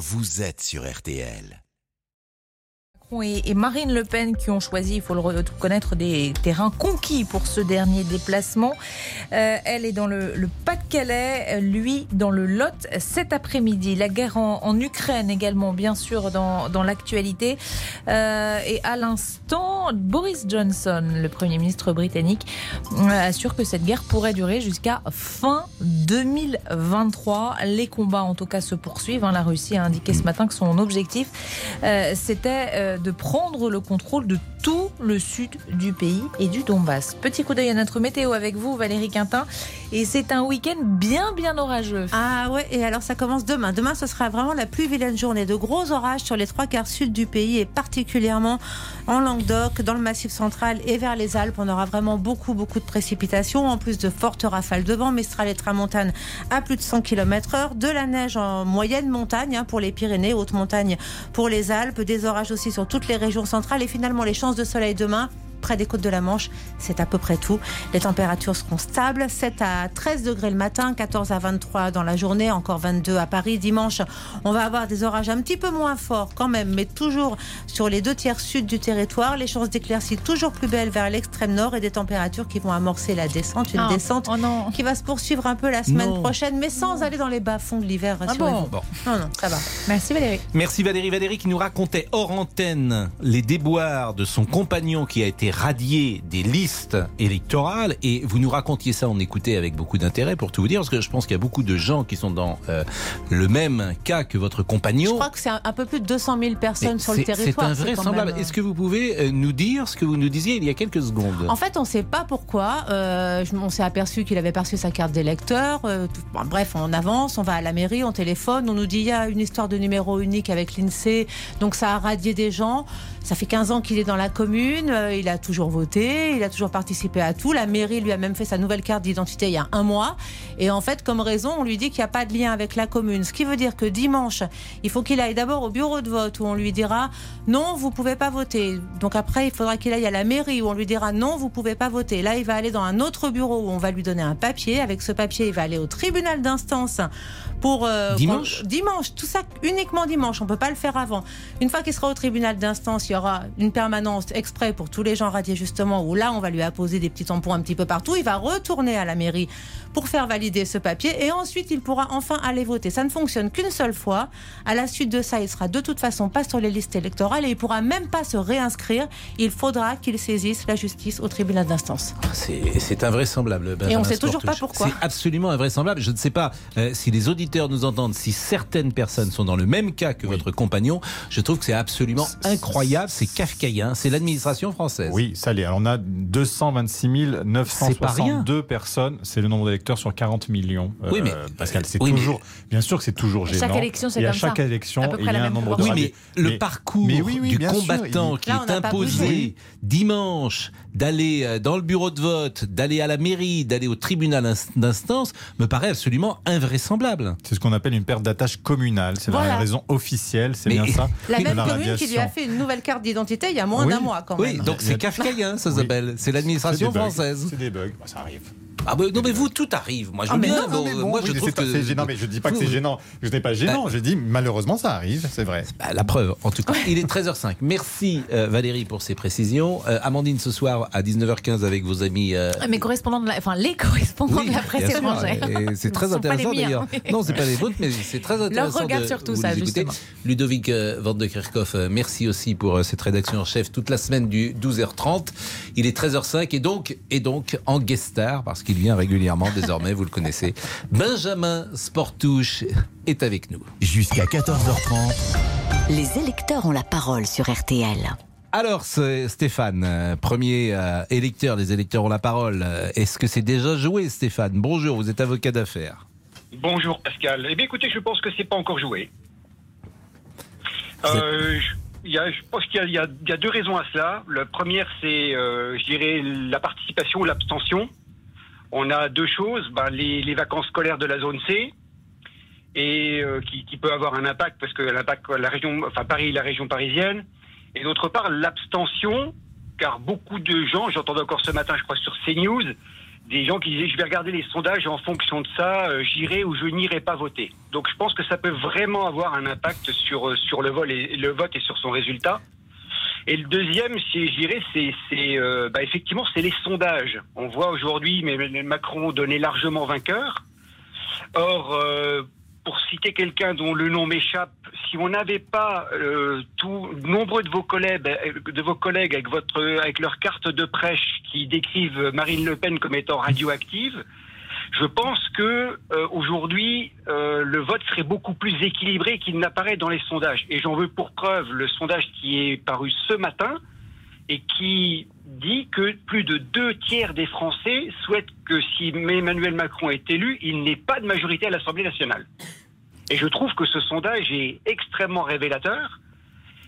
vous êtes sur RTL et Marine Le Pen qui ont choisi, il faut le reconnaître, des terrains conquis pour ce dernier déplacement. Euh, elle est dans le, Pas-de-Calais, lui dans le Lot cet après-midi. La guerre en, Ukraine également, bien sûr, dans, dans l'actualité. Euh, et à l'instant, Boris Johnson, le Premier ministre britannique, euh, assure que cette guerre pourrait durer jusqu'à fin 2023. Les combats, en tout cas, se poursuivent. Hein. La Russie a indiqué ce matin que son objectif, c'était de prendre le contrôle de tout le sud du pays et du Donbass. Petit coup d'œil à notre météo avec vous, Valérie Quintin. Et c'est un week-end bien, bien orageux. Ah ouais, et alors ça commence demain. Demain, ce sera vraiment la plus vilaine journée. De gros orages sur les trois quarts sud du pays et particulièrement en Languedoc, dans le Massif central et vers les Alpes. On aura vraiment beaucoup, beaucoup de précipitations, en plus de fortes rafales de vent, Mistral et Tramontane à plus de 100 km heure, de la neige en moyenne montagne hein, pour les Pyrénées, haute montagne pour les Alpes, des orages aussi sur toutes les régions centrales et finalement les chances de soleil demain près des côtes de la Manche. C'est à peu près tout. Les températures seront stables. 7 à 13 degrés le matin, 14 à 23 dans la journée, encore 22 à Paris. Dimanche, on va avoir des orages un petit peu moins forts quand même, mais toujours sur les deux tiers sud du territoire. Les chances d'éclaircies toujours plus belles vers l'extrême nord et des températures qui vont amorcer la descente. Une ah, descente oh qui va se poursuivre un peu la semaine prochaine, mais sans aller dans les bas-fonds de l'hiver. Ah bon, Non, non, ça va. Merci Valérie. Merci Valérie. Valérie qui nous racontait hors antenne les déboires de son compagnon qui a été radié des listes électorales et vous nous racontiez ça, on écoutait avec beaucoup d'intérêt pour tout vous dire, parce que je pense qu'il y a beaucoup de gens qui sont dans euh, le même cas que votre compagnon. Je crois que c'est un, peu plus de 200 000 personnes sur le territoire. C'est invraisemblable. Est-ce que vous pouvez euh, nous dire ce que vous nous disiez il y a quelques secondes? En fait, on ne sait pas pourquoi. Euh, on s'est aperçu qu'il avait perçu sa carte d'électeur. bref, on avance, on va à la mairie, on téléphone, on nous dit il y a une histoire de numéro unique avec l'INSEE, donc ça a radié des gens. Ça fait 15 ans qu'il est dans la commune, euh, il a toujours voté, il a toujours participé à tout. La mairie lui a même fait sa nouvelle carte d'identité il y a un mois. Et en fait, comme raison, on lui dit qu'il n'y a pas de lien avec la commune. Ce qui veut dire que dimanche, il faut qu'il aille d'abord au bureau de vote où on lui dira non, vous pouvez pas voter. Donc après, il faudra qu'il aille à la mairie où on lui dira non, vous pouvez pas voter. Là, il va aller dans un autre bureau où on va lui donner un papier. Avec ce papier, il va aller au tribunal d'instance pour euh, dimanche? Dimanche, tout ça uniquement dimanche. On peut pas le faire avant. Une fois qu'il sera au tribunal d'instance, il y aura une permanence exprès pour tous les gens radiés justement, où là on va lui apposer des petits tampons un petit peu partout. Il va retourner à la mairie pour faire valider ce papier et ensuite il pourra enfin aller voter. Ça ne fonctionne qu'une seule fois. À la suite de ça, il sera de toute façon pas sur les listes électorales et il pourra même pas se réinscrire. Il faudra qu'il saisisse la justice au tribunal d'instance. C'est invraisemblable. et on ne sait toujours pas pourquoi. C'est absolument invraisemblable. Je ne sais pas euh, si les auditeurs nous entendent, si certaines personnes sont dans le même cas que votre compagnon. Je trouve que c'est absolument incroyable. C'est kafkaïen. C'est l'administration française. Oui, ça l'est. Alors on a 226 962 personnes. C'est le nombre d'électeurs sur 40 millions. Oui, mais Pascal, c'est toujours. Bien sûr que c'est toujours gênant. Chaque élection, c'est comme ça. chaque élection, il y a un nombre de. Oui, mais le parcours du combattant qui est imposé dimanche d'aller euh, dans le bureau de vote, d'aller à la mairie, d'aller au tribunal d'instance, me paraît absolument invraisemblable. C'est ce qu'on appelle une perte d'attache communale. C'est la raison officielle, c'est bien ça. La même commune qui lui a fait une nouvelle carte d'identité il y a moins d'un mois quand même. Oui, donc c'est kafkaïen, ça s'appelle. C'est l'administration française. C'est des bugs, bah, ça arrive. Ah bah, non mais vous tout arrive. Moi je ah, bien. Non, non, moi je trouve que c'est gênant. Mais je dis pas que c'est gênant. Je n'ai pas gênant. Bah, je dis malheureusement ça arrive. C'est vrai. Bah, la preuve. En tout cas, il est 13h05. Merci euh, Valérie pour ces précisions. Euh, Amandine ce soir à 19h15 avec vos amis. Euh... Mes correspondants, de la... enfin les correspondants de la presse étrangère. C'est très intéressant d'ailleurs. Non, c'est pas les vôtres, mais c'est très intéressant. Leur regard sur tout ça justement. Ludovic euh, Van de Kerkhoff, merci aussi pour cette rédaction en chef toute la semaine du 12h30. Il est 13h05 et donc et donc en guest star parce qu'il vient régulièrement désormais, vous le connaissez. Benjamin Sportouche est avec nous. Jusqu'à 14h30. Les électeurs ont la parole sur RTL. Alors Stéphane, euh, premier euh, électeur, les électeurs ont la parole. Euh, est-ce que c'est déjà joué Stéphane? Bonjour, vous êtes avocat d'affaires. Bonjour Pascal. Eh bien écoutez, je pense que c'est pas encore joué. je, pense qu'il y, a deux raisons à cela. La première, c'est, je dirais, la participation, l'abstention on a deux choses, ben, les, vacances scolaires de la zone C, et euh, qui, peut avoir un impact parce que l'impact la région, enfin Paris, la région parisienne, et d'autre part l'abstention, car beaucoup de gens, j'entendais encore ce matin, je crois sur CNews, des gens qui disaient je vais regarder les sondages et en fonction de ça, euh, j'irai ou je n'irai pas voter. Donc je pense que ça peut vraiment avoir un impact sur, euh, sur le, vol et, le vote et sur son résultat. Et le deuxième, j'irais, c'est, euh, bah, effectivement c'est les sondages. On voit aujourd'hui Macron donner largement vainqueur. Or, pour citer quelqu'un dont le nom m'échappe, si on n'avait pas euh, tout, nombreux de vos collègues, de vos collègues avec votre, avec leur carte de prêche qui décrivent Marine Le Pen comme étant radioactive, je pense que euh, aujourd'hui euh, le vote serait beaucoup plus équilibré qu'il n'apparaît dans les sondages. Et j'en veux pour preuve le sondage qui est paru ce matin et qui dit que plus de deux tiers des Français souhaitent que si Emmanuel Macron est élu, il n'ait pas de majorité à l'Assemblée nationale. Et je trouve que ce sondage est extrêmement révélateur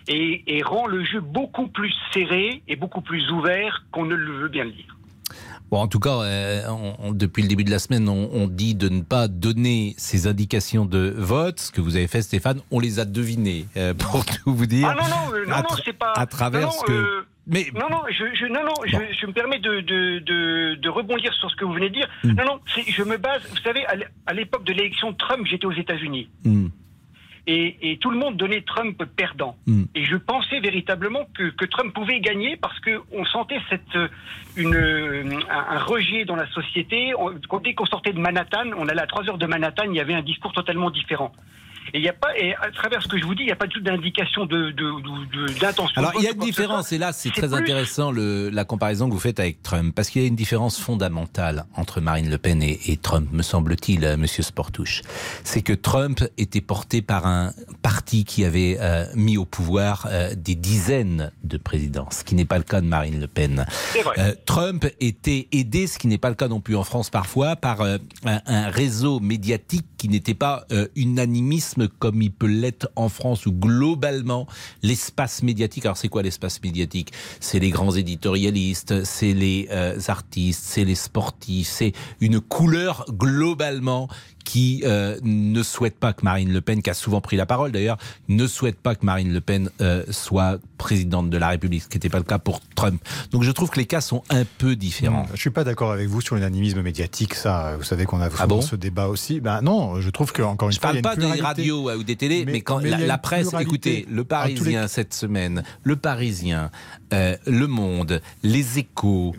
et, rend le jeu beaucoup plus serré et beaucoup plus ouvert qu'on ne le veut bien le dire. Bon, en tout cas, euh, depuis le début de la semaine, on, dit de ne pas donner ces indications de vote. Ce que vous avez fait, Stéphane, on les a devinées, euh, pour tout vous dire. Ah non, non, euh, non, non c'est pas. À travers ce que. Mais... Non, non, je, non, non je, me permets de, de, de, rebondir sur ce que vous venez de dire. Hmm. Non, non, je me base, vous savez, à l'époque de l'élection de Trump, j'étais aux États-Unis. Hmm. Et, et, tout le monde donnait Trump perdant. Hmm. Et je pensais véritablement que, que Trump pouvait gagner parce qu'on sentait cette, une, un, rejet dans la société. dès qu'on sortait de Manhattan, on allait à 3 heures de Manhattan, il y avait un discours totalement différent. Et il y a pas, et à travers ce que je vous dis, il n'y a pas du tout d'indication de, d'intention. Alors il y a une différence, et là c'est très intéressant le, la comparaison que vous faites avec Trump, parce qu'il y a une différence fondamentale entre Marine Le Pen et, et Trump, me semble-t-il, euh, Monsieur Sportouche. C'est que Trump était porté par un parti qui avait euh, mis au pouvoir euh, des dizaines de présidents, ce qui n'est pas le cas de Marine Le Pen. Euh, Trump était aidé, ce qui n'est pas le cas non plus en France parfois, par un, un, réseau médiatique qui n'était pas unanimiste comme il peut l'être en France où globalement l'espace médiatique, alors c'est quoi l'espace médiatique? C'est les grands éditorialistes, c'est les euh, artistes, c'est les sportifs, c'est une couleur globalement qui euh, ne souhaite pas que Marine Le Pen, qui a souvent pris la parole d'ailleurs, ne souhaite pas que Marine Le Pen euh, soit présidente de la République, ce qui n'était pas le cas pour Trump. Donc je trouve que les cas sont un peu différents. je suis pas d'accord avec vous sur l'unanimisme médiatique, ça. Vous savez qu'on a ah ce débat aussi. Ben non, je trouve que encore une je fois, parle pas des radios ou des télés, mais, quand la, presse, écoutez, le Parisien cette semaine, le Parisien, euh, le Monde, les Échos,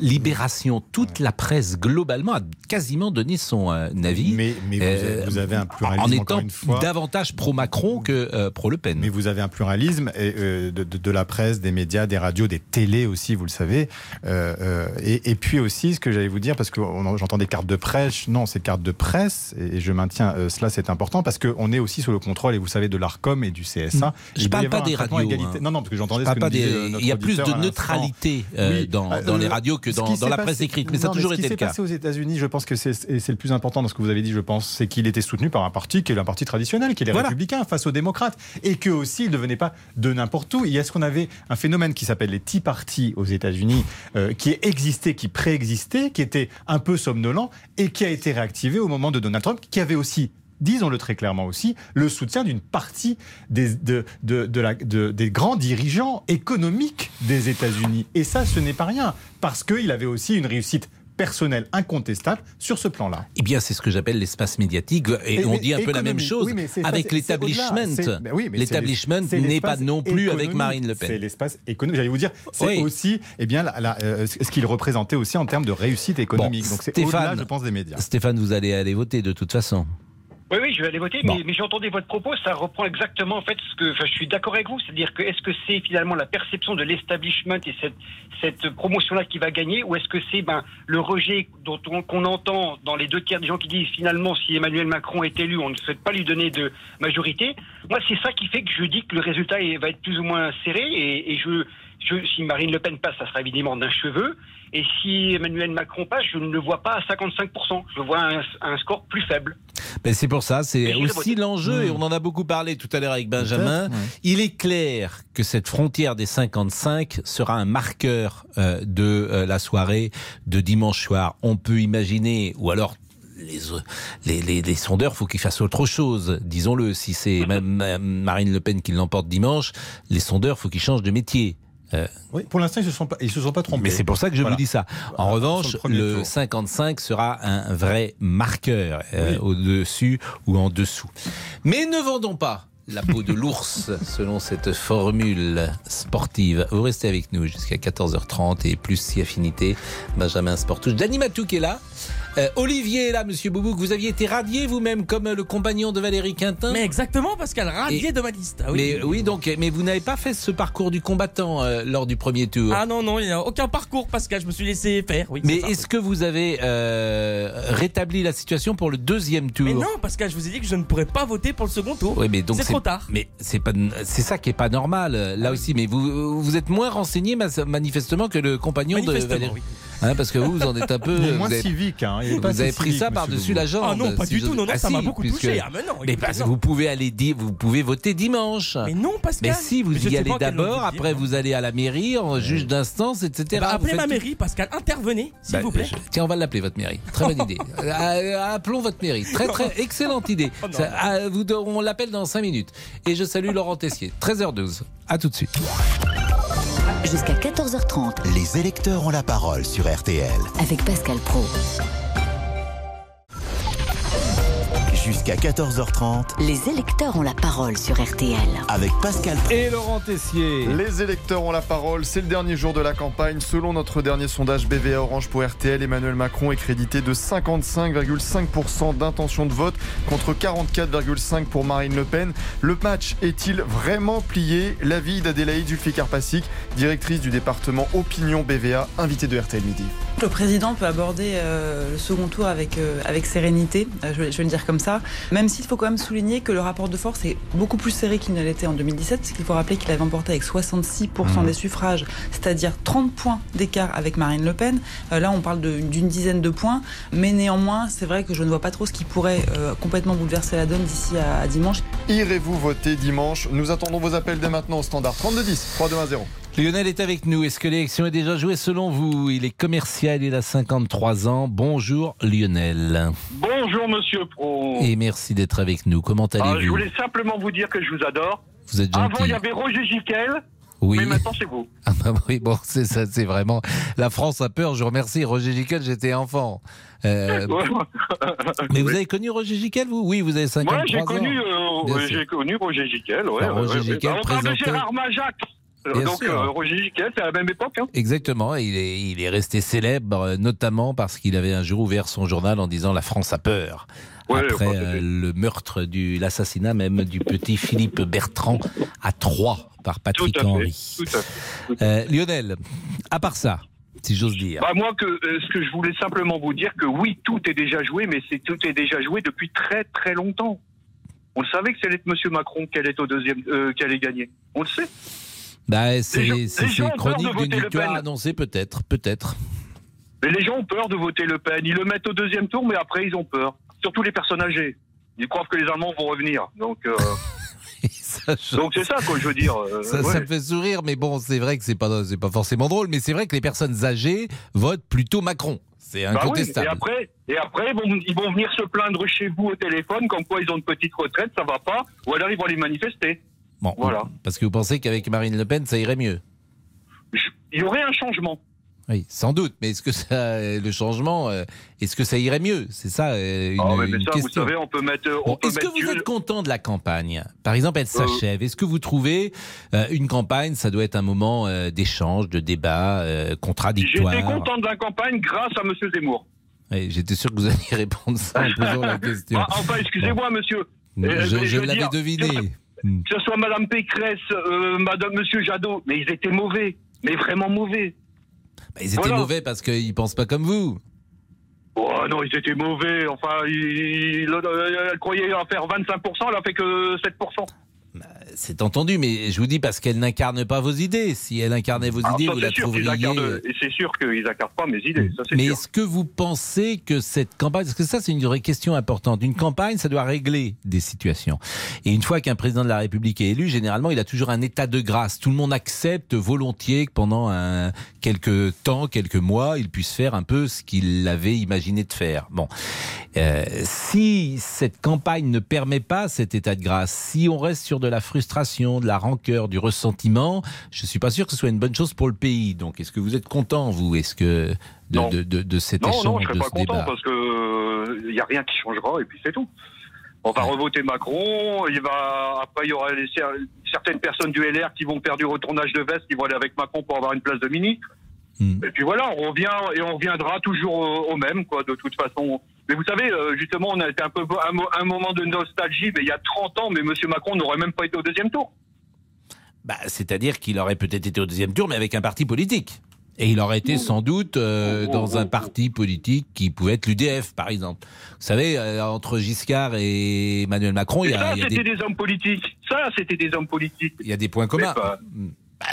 Libération, toute la presse globalement a quasiment donné son avis mais, euh, vous, avez un pluralisme. En étant davantage pro-Macron que euh, pro-Le Pen. Mais vous avez un pluralisme euh, de, la presse, des médias, des radios, des télés aussi, vous le savez. Et, puis aussi, ce que j'allais vous dire, parce que j'entends des cartes de presse, non, c'est cartes de presse, et, je maintiens cela, c'est important, parce qu'on est aussi sous le contrôle, et vous savez, de l'ARCOM et du CSA. Je ne parle pas des radios. Hein. Non, non, parce que j'entendais ce que des... Il y a plus de neutralité dans, les radios que dans, la presse écrite, mais ça a toujours été le cas. Ce qui s'est passé aux États-Unis, je pense que c'est le plus important dans ce que vous avez dit je pense, c'est qu'il était soutenu par un parti qui est un parti traditionnel, qui est les républicains face aux démocrates, et que aussi il ne venait pas de n'importe où. Il y a ce qu'on avait un phénomène qui s'appelle les Tea Party aux États-Unis, euh, qui existait, qui préexistait, qui était un peu somnolent et qui a été réactivé au moment de Donald Trump, qui avait aussi disons-le très clairement aussi, le soutien d'une partie des, de, de, la, des grands dirigeants économiques des États-Unis. Et ça, ce n'est pas rien, parce qu'il avait aussi une réussite personnel incontestable sur ce plan-là. Eh bien, c'est ce que j'appelle l'espace médiatique. Et, on dit un peu la même chose avec l'établissement. Ben l'établissement n'est pas non plus avec Marine Le Pen. C'est l'espace économique. J'allais vous dire, c'est aussi eh bien, euh, ce qu'il représentait aussi en termes de réussite économique. Donc c'est au-delà, je pense, des médias. Stéphane, vous allez aller voter de toute façon. Oui, oui, je vais aller voter, mais, mais j'entendais votre propos, ça reprend exactement en fait ce que, enfin, je suis d'accord avec vous, c'est-à-dire que est-ce que c'est finalement la perception de l'establishment et cette, cette promotion-là qui va gagner, ou est-ce que c'est ben, le rejet dont qu'on entend dans les deux tiers des gens qui disent finalement si Emmanuel Macron est élu, on ne souhaite pas lui donner de majorité? Moi, c'est ça qui fait que je dis que le résultat va être plus ou moins serré, et, et je, si Marine Le Pen passe, ça sera évidemment d'un cheveu. Et si Emmanuel Macron passe, je ne le vois pas à 55%. Je vois un, score plus faible. Ben c'est pour ça, c'est aussi l'enjeu, et on en a beaucoup parlé tout à l'heure avec Benjamin. Il est clair que cette frontière des 55 sera un marqueur euh, de euh, la soirée de dimanche soir. On peut imaginer, ou alors les, les, les, sondeurs, faut qu'ils fassent autre chose. Disons-le, si c'est Marine Le Pen qui l'emporte dimanche, les sondeurs, faut qu'ils changent de métier. Oui, pour l'instant, ils ne se, sont pas- ils se sont pas trompés. Mais c'est pour ça que je Voilà. vous dis ça. En Voilà, revanche, le premier le tour. 55 sera un vrai marqueur euh, Oui. au-dessus ou en dessous. Mais ne vendons pas la peau de l'ours selon cette formule sportive. Vous restez avec nous jusqu'à 14h30 et plus si affinité. Benjamin Sportouche. Dani Matou qui est là. Euh, Olivier est là, monsieur Boubouk. Vous aviez été radié vous-même comme le compagnon de Valérie Quintin. Mais exactement, Pascal, radié Et- de ma liste. Ah oui. Mais oui, donc, mais vous n'avez pas fait ce parcours du combattant euh, lors du premier tour. Ah non, non, il n'y a aucun parcours, Pascal. Je me suis laissé faire. Oui, Mais est-ce que vous avez euh, rétabli la situation pour le deuxième tour? Mais non, Pascal, je vous ai dit que je ne pourrais pas voter pour le second tour. Oui, mais donc c'est trop tard. Mais c'est pas, c'est ça qui est pas normal euh, là aussi. Mais vous, vous êtes moins renseigné manifestement que le compagnon de Valérie, oui. Hein, parce que vous, vous en êtes un peu. Il est vous moins avez, civique. Hein. Il est vous pas avez pris civique, ça par-dessus la jambe. Ah non, pas si du tout. Non, non, Ah ça si, m'a beaucoup puisque- touché. Ah, mais non. Mais écoutez, parce que non. vous pouvez aller dire, vous pouvez voter dimanche. Mais non, Pascal. Mais si, vous Mais y allez d'abord, après vous allez à la mairie, en juge d'instance, etc. Eh ben, Vous appelez ma mairie, Pascal. Intervenez, s'il Bah, vous plaît. je- Tiens, on va l'appeler votre mairie. Très bonne idée. Euh, appelons votre mairie. Très très excellente idée. Oh ah, vous, on l'appelle dans 5 minutes. Et je salue Laurent Tessier. 13h12. À tout de suite. Jusqu'à 14h30 Les électeurs ont la parole sur RTL. avec Pascal Pro. Jusqu'à 14h30 Les électeurs ont la parole sur RTL. avec Pascal Pro. Et Laurent Tessier. Les électeurs ont la parole, c'est le dernier jour de la campagne. Selon notre dernier sondage BVA Orange pour RTL, Emmanuel Macron est crédité de 55,5% d'intention de vote contre 44,5% pour Marine Le Pen. Le match est-il vraiment plié? L'avis d'Adélaïde Zulfikar-Passik, directrice du département Opinion BVA, invitée de RTL Midi. Le président peut aborder euh, le second tour avec, euh, avec sérénité, euh, je, vais, je vais le dire comme ça, même s'il faut quand même souligner que le rapport de force est beaucoup plus serré qu'il ne l'était en 2017, parce qu'il faut rappeler qu'il avait emporté avec 66% des suffrages, c'est-à-dire 30 points d'écart avec Marine Le Pen. Là, on parle d'une dizaine de points, mais néanmoins, c'est vrai que je ne vois pas trop ce qui pourrait complètement bouleverser la donne d'ici à, à dimanche. Irez-vous voter dimanche? Nous attendons vos appels dès maintenant au standard 3210 3210. Lionel est avec nous. Est-ce que l'élection est déjà jouée selon vous? Il est commercial, il a 53 ans. Bonjour Lionel. Bonjour Monsieur Pro. Et merci d'être avec nous. Comment Ah, je allez-vous voulais simplement vous dire que je vous adore. Vous êtes Avant, il gentil. y avait Roger Giquel, Oui. mais maintenant c'est vous. Ah bah oui, bon, c'est ça, c'est vraiment. La France a peur. Je remercie. Roger Giquel, j'étais enfant. Euh, mais vous avez connu Roger Giquel, vous? Oui, vous avez 53 Moi, j'ai ans. connu, euh, j'ai connu Roger Giquel. Ouais, Bah, Roger ouais, Giquel ouais. On parle de Gérard Majac. Bien Donc, sûr. euh, Roger Giquel, c'est à la même époque. Hein. Exactement, il est, il est resté célèbre, euh, notamment parce qu'il avait un jour ouvert son journal en disant La France a peur. Ouais, Après euh, le meurtre, du l'assassinat même du petit Philippe Bertrand à Troyes par Tout Patrick à fait. Henry. Tout à fait. Euh, Lionel, à part ça, si j'ose dire. Bah, moi, que, euh, ce que je voulais simplement vous dire, que oui, tout est déjà joué, mais c'est tout est déjà joué depuis très très longtemps. On le savait que c'était Monsieur Macron qui allait au deuxième, qui allait gagner. On le sait. Bah, c'est les c'est- gens c'est ont peur de chronique voter d'une Le victoire Pen. annoncée, peut-être, peut-être. Mais les gens ont peur de voter Le Pen. Ils le mettent au deuxième tour, mais après ils ont peur. Surtout les personnes âgées. Ils croient que les Allemands vont revenir. Donc, euh, ça, je- donc c'est ça quoi, je veux dire. euh, ça, ouais. ça me fait sourire, mais bon, c'est vrai que c'est pas, c'est pas forcément drôle, mais c'est vrai que les personnes âgées votent plutôt Macron. C'est Bah oui, incontestable. Et après, et après ils, vont, ils vont venir se plaindre chez vous au téléphone, comme quoi ils ont une petite retraite, ça va pas, ou alors ils vont aller manifester. Bon, Voilà. Parce que vous pensez qu'avec Marine Le Pen, ça irait mieux Il y aurait un changement. Oui, sans doute. Mais est-ce que ça, le changement, euh, est-ce que ça irait mieux? C'est ça euh, une, Ah, mais, ça, vous savez, on peut mettre. Bon, peut est-ce que vous êtes content de la campagne? Par exemple, elle Euh, s'achève. Est-ce que vous trouvez euh, une campagne, ça doit être un moment euh, d'échange, de débat euh, contradictoire? J'étais content de la campagne grâce à Monsieur Zemmour. Oui, J'étais sûr que vous alliez répondre ça en posant la question. Ah, enfin, excusez-moi, monsieur. je euh, l'avais dire, deviné. Hmm. Que ce soit Madame Pécresse, euh, Madame Monsieur Jadot, mais ils étaient mauvais. Mais vraiment mauvais. Bah, ils étaient Voilà. mauvais parce qu'ils pensent pas comme vous. Oh non, ils étaient mauvais. Enfin, ils, ils- elle croyait en faire 25%, elle a fait que 7%. C'est entendu, mais je vous dis parce qu'elle n'incarne pas vos idées. Si elle incarnait vos Alors, idées, ça, vous la sûr trouveriez. euh, c'est sûr qu'ils n'incarnent pas mes idées. Ça, Mais est-ce que vous pensez que cette campagne, parce que ça c'est une vraie question importante, une campagne ça doit régler des situations. Et une fois qu'un président de la République est élu, généralement il a toujours un état de grâce. Tout le monde accepte volontiers que pendant un, quelques temps, quelques mois, il puisse faire un peu ce qu'il avait imaginé de faire. Bon, Euh, si cette campagne ne permet pas cet état de grâce, si on reste sur de la frustration, de la rancœur, du ressentiment, je suis pas sûr que ce soit une bonne chose pour le pays. Donc, est-ce que vous êtes content, vous, est-ce que de, Non. de, de, de cet Non, échange, non, je serais de pas ce content débat parce que il n'y a rien qui changera et puis c'est tout. On va revoter Macron. Il va après il y aura les- certaines personnes du LR qui vont faire du retournage de veste, qui vont aller avec Macron pour avoir une place de ministre. Hmm. Et puis voilà, on revient et on reviendra toujours au, au même quoi. De toute façon. Mais vous savez, euh, justement, on a été un peu un, un moment de nostalgie. Mais il y a 30 ans, mais Monsieur Macron n'aurait même pas été au deuxième tour. Bah, C'est-à-dire qu'il aurait peut-être été au deuxième tour, mais avec un parti politique. Et il aurait été sans doute euh, dans un parti politique qui pouvait être l'UDF, par exemple. Vous savez, euh, entre Giscard et Emmanuel Macron, il y a, ça, c'était des, des... hommes politiques. Ça, c'était des hommes politiques. il y a des points communs. Mais pas-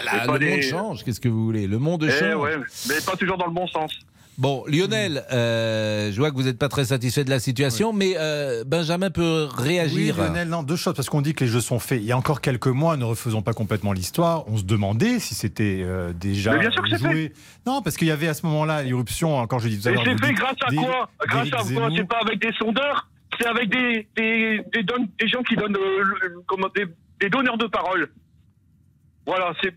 Bah, là, le monde change, qu'est-ce que vous voulez? Le monde Eh change. ouais, mais pas toujours dans le bon sens. Bon, Lionel, euh, je vois que vous n'êtes pas très satisfait de la situation, mais euh, Benjamin peut réagir. Oui, Lionel, non, deux choses, parce qu'on dit que les jeux sont faits. Il y a encore quelques mois, ne refaisons pas complètement l'histoire, on se demandait si c'était euh, déjà Mais bien sûr que c'est joué. Non, parce qu'il y avait à ce moment-là l'irruption, encore je dis tout à Et l'heure. c'est vous fait dites, grâce à quoi? Grâce à quoi? C'est pas avec des sondeurs, c'est avec des, des, des, don- des gens qui donnent euh, le- comment, des, des donneurs de parole? Voilà, c'est.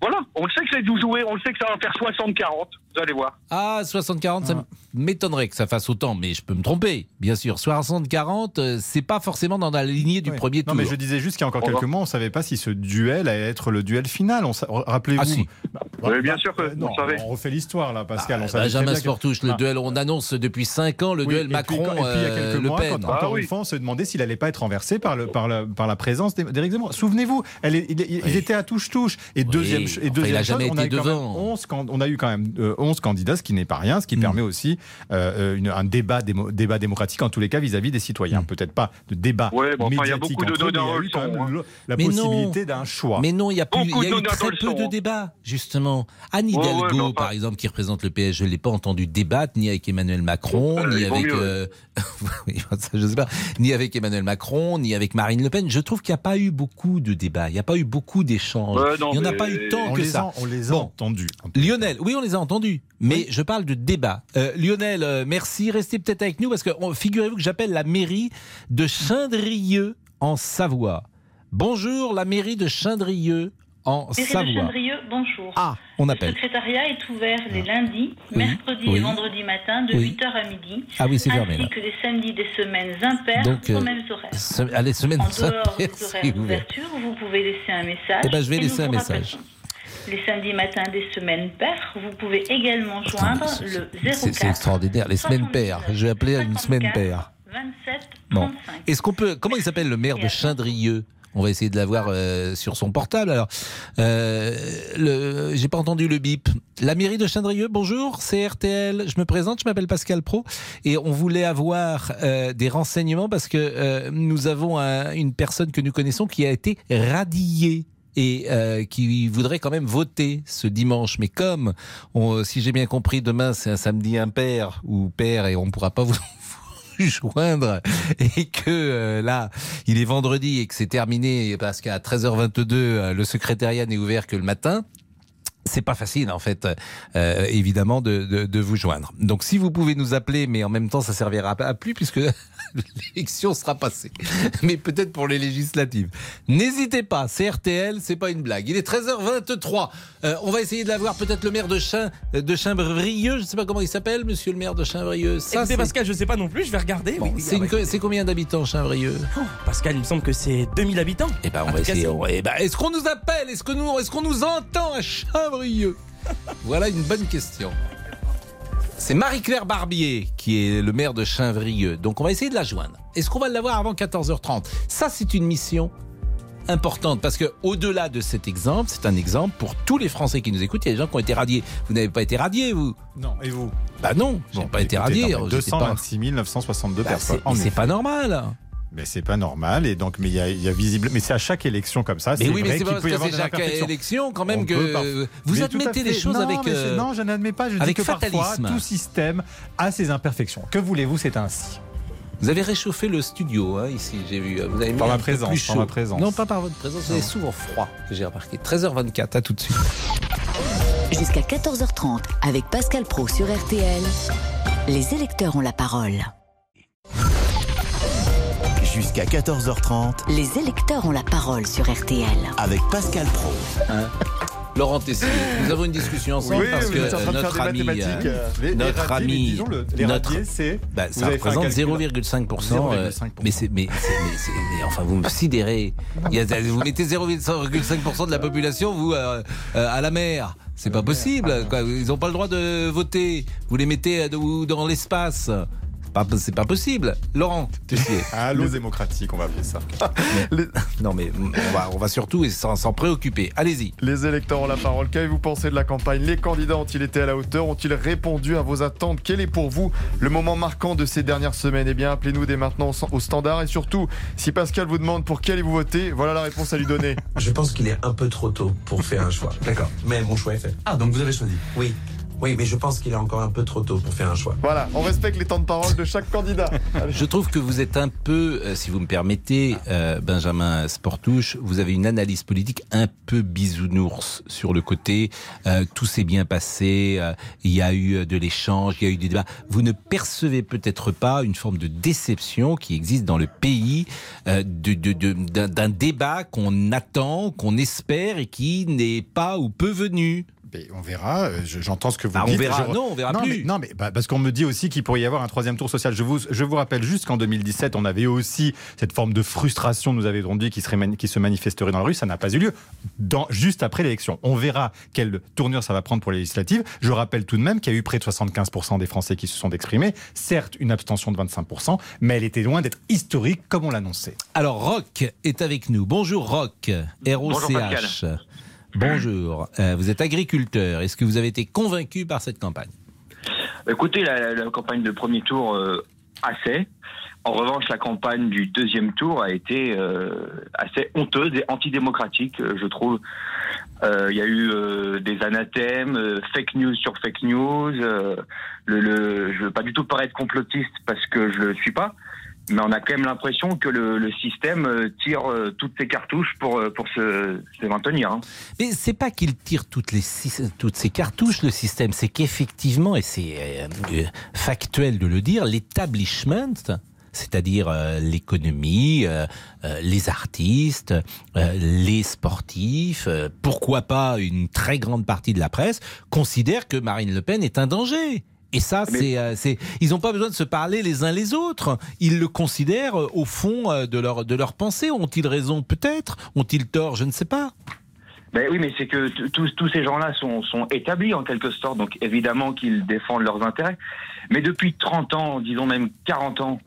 Voilà, on le sait que c'est du jouer, on le sait que ça va faire 60-40, vous allez voir. Ah, 60-40, ça m'étonnerait que ça fasse autant, mais je peux me tromper, bien sûr. 60-40, euh, c'est pas forcément dans la lignée du Oui. premier tour. Non, mais je disais juste qu'il y a encore quelques mois, on ne savait pas si ce duel allait être le duel final. On sa- Rappelez-vous. Ah, si. Bah, Oui, bien sûr que euh, non, on savait. on refait l'histoire là, Pascal. on savait Benjamin bien que- Sportouche, le Ah. duel, on annonce depuis 5 ans le Oui, duel et puis, Macron quand- et puis, il y a euh, quelques mois, Pen. quand, encore Ah oui. une fois, on se demandait s'il allait pas être renversé par, le, par, le, par la présence d'É- d'Éric Zemmour. Souvenez-vous, il- ils étaient à touche-touche. Et deuxième, et deuxième il a chose, jamais on, a été eu quand même devant. 11 can- on a eu quand même euh, 11 candidats, ce qui n'est pas rien, ce qui Mm. permet aussi euh, une- un débat, démo- débat démocratique, en tous les cas, vis-à-vis des citoyens. Mm. Peut-être pas de débat Ouais, bon, enfin, il y a médiatique beaucoup de eux, mais donneurs il y a de eu quand leçons, même hein. la Mais non. possibilité d'un choix. Mais non, il y a, plus, Beaucoup il y a de eu très peu de débats, justement. Anne Ouais, ouais, Hidalgo, par exemple, qui représente le PS, je ne l'ai pas entendu débattre ni avec Emmanuel Macron, Euh, ni avec, euh, oui, ça, je sais pas, ni avec Emmanuel Macron, ni avec Marine Le Pen. Je trouve qu'il n'y a pas eu beaucoup de débats, il n'y a pas eu beaucoup d'échanges. Ouais, non, il n'y en a pas eu tant on que les, ça. a, on les a Bon. entendus. Lionel, oui, on les a entendus, mais je parle de débat. Euh, Lionel, euh, merci, restez peut-être avec nous parce que figurez-vous que j'appelle la mairie de Chindrieux en Savoie. Bonjour, la mairie de Chindrieux en Mairie de Savoie. Chandrieux, bonjour. Ah, on Le appelle. secrétariat est ouvert les lundis, Oui, mercredis oui. et vendredis matin de Oui. 8h à midi. Ah oui, c'est fermé ainsi là. que les samedis des semaines impaires Donc, aux euh, mêmes horaires. Se- Allez, semaine En dehors des horaires d'ouverture, vous pouvez laisser un message. Eh ben, je vais laisser un vous message. Les samedis matins des semaines paires, vous pouvez également joindre le c'est- C'est 04 c'est extraordinaire, les semaines paires. Je vais appeler à une semaine paire. 27 Bon. 35. Est-ce qu'on peut. Comment il s'appelle le maire de Chindrieux? On va essayer de l'avoir euh, sur son portable. Alors, euh, j'ai pas entendu le bip. La mairie de Chindrieux, bonjour, c'est RTL. Je me présente, je m'appelle Pascal Pro et on voulait avoir euh, des renseignements parce que euh, nous avons un- une personne que nous connaissons qui a été radiée et euh, qui voudrait quand même voter ce dimanche. Mais comme, on- si j'ai bien compris, demain c'est un samedi impair ou pair et on ne pourra pas vous joindre et que euh, là il est vendredi et que c'est terminé parce qu'à 13h22 euh, le secrétariat n'est ouvert que le matin c'est pas facile en fait, euh, évidemment, de, de, de vous joindre. Donc si vous pouvez nous appeler, mais en même temps ça servira à plus puisque l'élection sera passée. Mais peut-être pour les législatives. N'hésitez pas, c'est RTL, c'est pas une blague. Il est 13h23. Euh, on va essayer de l'avoir peut-être le maire de Chin, de Chimbrieux. Je sais pas comment il s'appelle, monsieur le maire de Chimbrieux. Ça, Écoutez, c'est- Pascal, je sais pas non plus, je vais regarder. Bon, Oui, oui, c'est une- ouais. c'est combien d'habitants Chimbrieux? Oh, Pascal, il me semble que c'est 2000 habitants. Eh ben, on En va cas, essayer. c'est- va- eh ben, est-ce qu'on nous appelle? Est-ce que nous, est-ce qu'on nous entend à Chimbrieux? Voilà une bonne question. C'est Marie-Claire Barbier qui est le maire de Chimbrieux. Donc on va essayer de la joindre. Est-ce qu'on va l'avoir avant 14h30 Ça, c'est une mission importante parce que au-delà de cet exemple, c'est un exemple pour tous les Français qui nous écoutent. Il y a des gens qui ont été radiés. Vous n'avez pas été radiés, vous? Non, et vous? Bah non, j'ai pas été radié. non, mais J'étais pas- 226 962 Bah, personnes. c'est- pas normal. Mais c'est pas normal. Et donc, mais il y a, il y a visible. Mais c'est à chaque élection comme ça. Mais c'est oui, mais vrai c'est parce peut y que c'est chaque imperfections. élection quand même On que parfois- vous Mais admettez les choses Non, avec. euh, Non, je n'admets pas. Je avec dis que parfois, fatalisme. tout système a ses imperfections. Que voulez-vous, c'est ainsi. Vous avez réchauffé le studio hein, ici, j'ai vu. Vous avez mis Par ma présence, plus par ma présence. Non, pas par votre présence. Vous avez souvent froid, que j'ai remarqué. 13h24, à tout de suite. Jusqu'à 14h30 avec Pascal Pro sur RTL. Les électeurs ont la parole. Jusqu'à 14h30 Les électeurs ont la parole sur RTL. avec Pascal Pro. Hein Laurent Tessier, nous avons une discussion ensemble Oui, parce que notre ami, euh, Les- notre mais ami, disons-le, les notre, c'est- bah, ça représente calcul. 0,5%. euh, 0,5%. mais c'est, mais, c'est- mais enfin, vous me sidérez. Il y a- vous mettez 0,5% de la population, vous, euh, euh, à la mer. C'est pas possible. quoi. Ils n'ont pas le droit de voter. Vous les mettez euh, dans l'espace. C'est pas- C'est pas possible. Laurent Tessier. Allô démocratique, on va appeler ça. Non, mais on va, on va surtout s'en s'en préoccuper. Allez-y. Les électeurs ont la parole. Qu'avez-vous pensé de la campagne? Les candidats ont-ils été à la hauteur? Ont-ils répondu à vos attentes? Quel est pour vous le moment marquant de ces dernières semaines? Eh bien, appelez-nous dès maintenant au- au standard. Et surtout, si Pascal vous demande pour qui allez-vous voter, voilà la réponse à lui donner. Je pense qu'il est un peu trop tôt pour faire un choix. D'accord. Mais mon choix est fait. Ah, donc vous avez choisi Oui. Oui, mais je pense qu'il est encore un peu trop tôt pour faire un choix. Voilà, on respecte les temps de parole de chaque candidat. Je trouve que vous êtes un peu, euh, si vous me permettez, euh, Benjamin Sportouche, vous avez une analyse politique un peu bisounours sur le côté. euh, tout s'est bien passé, euh, il y a eu de l'échange, il y a eu des débats. Vous ne percevez peut-être pas une forme de déception qui existe dans le pays, euh, de- de- de- d'un d'un débat qu'on attend, qu'on espère et qui n'est pas ou peu venu. Mais on verra, euh, je- j'entends ce que vous Ah, on dites. verra. Je- Non, on verra non, plus. Mais, non, mais bah, parce qu'on me dit aussi qu'il pourrait y avoir un troisième tour social. Je vous, je vous rappelle juste qu'en 2017, on avait aussi cette forme de frustration, nous avions dit, qui, serait mani- qui se manifesterait dans la rue. Ça n'a pas eu lieu. Dans, juste après l'élection. On verra quelle tournure ça va prendre pour les législatives. Je rappelle tout de même qu'il y a eu près de 75% des Français qui se sont exprimés. Certes, une abstention de 25%, mais elle était loin d'être historique comme on l'annonçait. Alors, Rock est avec nous. Bonjour. Bonjour, R-O-C-H. Bonjour. Euh, vous êtes agriculteur. Est-ce que vous avez été convaincu par cette campagne? Écoutez, la, campagne de premier tour, euh, assez. En revanche, la campagne du deuxième tour a été euh, assez honteuse et antidémocratique, je trouve. Il y a eu des anathèmes, fake news sur fake news. je veux pas du tout paraître complotiste parce que je le suis pas, mais on a quand même l'impression que le, système euh, tire euh, toutes ses cartouches pour euh, pour se, maintenir. hein. Mais c'est pas qu'il tire toutes, les, toutes ces cartouches, le système. C'est qu'effectivement, et c'est factuel de le dire, l'établissement, c'est-à-dire l'économie, les artistes, les sportifs, pourquoi pas une très grande partie de la presse, considère que Marine Le Pen est un danger. Et ça, c'est, euh, c'est, ils n'ont pas besoin de se parler les uns les autres. Ils le considèrent euh, au fond euh, de leur de leur pensée. Ont-ils raison Peut-être? Ont-ils tort? Je ne sais pas. Ben oui, mais c'est que tous ces gens-là sont, sont établis en quelque sorte, donc évidemment qu'ils défendent leurs intérêts. Mais depuis 30 ans, disons même 40 ans,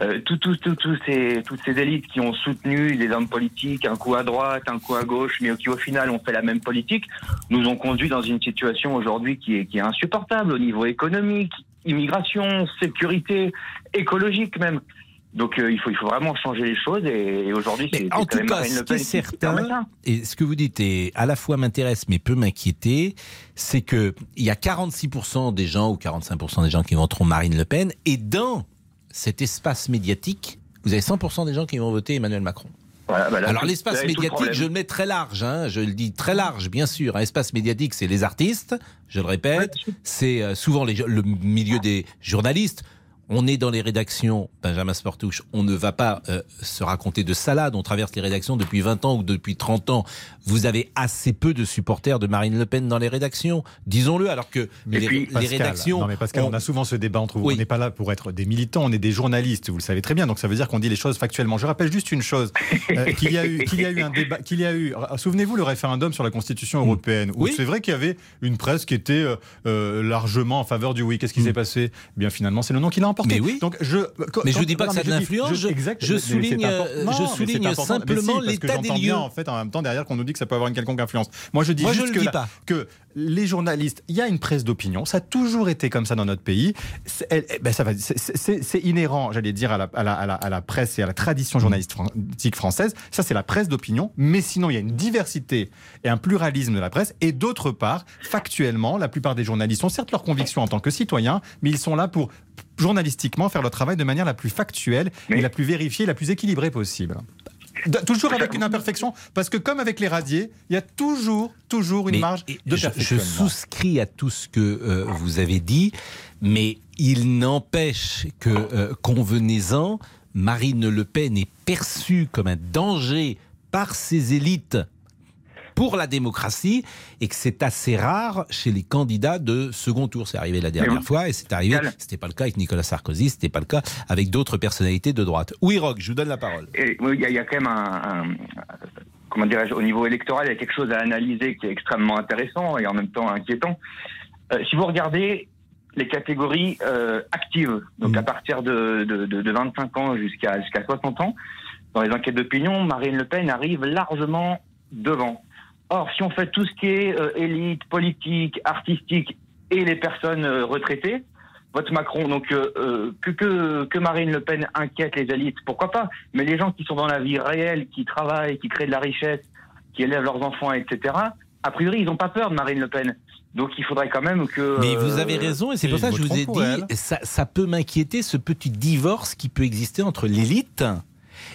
euh, tout- tout- tout- tout ces, toutes ces élites qui ont soutenu des hommes politiques, un coup à droite, un coup à gauche, mais qui au final ont fait la même politique, nous ont conduit dans une situation aujourd'hui qui est, qui est insupportable au niveau économique, immigration, sécurité, écologique même. Donc euh, il, faut, il faut vraiment changer les choses et, et aujourd'hui c'est En tout cas, Marine ce Le qui est certain, et ce que vous dites est à la fois m'intéresse mais peut m'inquiéter, c'est que il y a 46% des gens ou 45% des gens qui voteront Marine Le Pen, et dans cet espace médiatique, vous avez 100% des gens qui vont voter Emmanuel Macron. Voilà, bah là, Alors l'espace le médiatique, je le mets très large, hein, je le dis très large, bien sûr. Un espace médiatique, c'est les artistes, je le répète, c'est euh, souvent les, le milieu des journalistes. On est dans les rédactions, Benjamin Sportouche, on ne va pas euh, se raconter de salade, on traverse les rédactions depuis 20 ans ou depuis 30 ans. Vous avez assez peu de supporters de Marine Le Pen dans les rédactions, disons-le, alors que les, les Pascal, rédactions... Non, mais Pascal, on a souvent ce débat entre vous. On n'est pas là pour être des militants, on est des journalistes, vous le savez très bien. Donc ça veut dire qu'on dit les choses factuellement. Je rappelle juste une chose euh, qu'il y a eu, qu'il y a eu un débat, qu'il y a eu. Souvenez-vous le référendum sur la Constitution européenne, où Oui. c'est vrai qu'il y avait une presse qui était euh, largement en faveur du oui. Qu'est-ce qui s'est passé? Eh Bien finalement, c'est le non qui l'a Mais oui. Donc je. Mais je vous dis pas non, que ça je l'influence, je- exact, je souligne, euh, Non, je souligne simplement si, l'état des lieux. bien, en fait, en même temps derrière qu'on nous dit que ça peut avoir une quelconque influence. Moi, je dis Moi, je juste le que, dis la- pas. que les journalistes, il y a une presse d'opinion, ça a toujours été comme ça dans notre pays. C'est eh ben, inhérent, j'allais dire, à la, à, la, à, la, à la presse et à la tradition journalistique française. Ça, c'est la presse d'opinion. Mais sinon, il y a une diversité et un pluralisme de la presse. Et d'autre part, factuellement, la plupart des journalistes ont certes leurs convictions en tant que citoyens, mais ils sont là pour journalistiquement faire leur travail de manière la plus factuelle et la plus vérifiée, la plus équilibrée possible. Toujours avec une imperfection, parce que comme avec les radiers, il y a toujours, toujours une Mais marge de je, je souscris à tout ce que euh, vous avez dit, mais il n'empêche que, euh, convenez-en, Marine Le Pen est perçue comme un danger par ses élites pour la démocratie et que c'est assez rare chez les candidats de second tour. C'est arrivé la dernière oui. fois et c'est arrivé. C'était pas le cas avec Nicolas Sarkozy, c'était pas le cas avec d'autres personnalités de droite. Oui, Rock, je vous donne la parole. Oui, Il y, y a quand même un, un- comment dirais-je, au niveau électoral, il y a quelque chose à analyser qui est extrêmement intéressant et en même temps inquiétant. Euh, si vous regardez les catégories euh, actives, donc à partir de, de, de- de 25 ans jusqu'à jusqu'à 60 ans, dans les enquêtes d'opinion, Marine Le Pen arrive largement devant. Or, si on fait tout ce qui est euh, élite, politique, artistique et les personnes euh, retraitées, vote Macron. Donc euh, que, que, que Marine Le Pen inquiète les élites, pourquoi pas? Mais les gens qui sont dans la vie réelle, qui travaillent, qui créent de la richesse, qui élèvent leurs enfants, etc., a priori, ils n'ont pas peur de Marine Le Pen. Donc il faudrait quand même que... Mais vous avez raison, et c'est pour ça que je vous ai dit, ça, ça peut m'inquiéter, ce petit divorce qui peut exister entre l'élite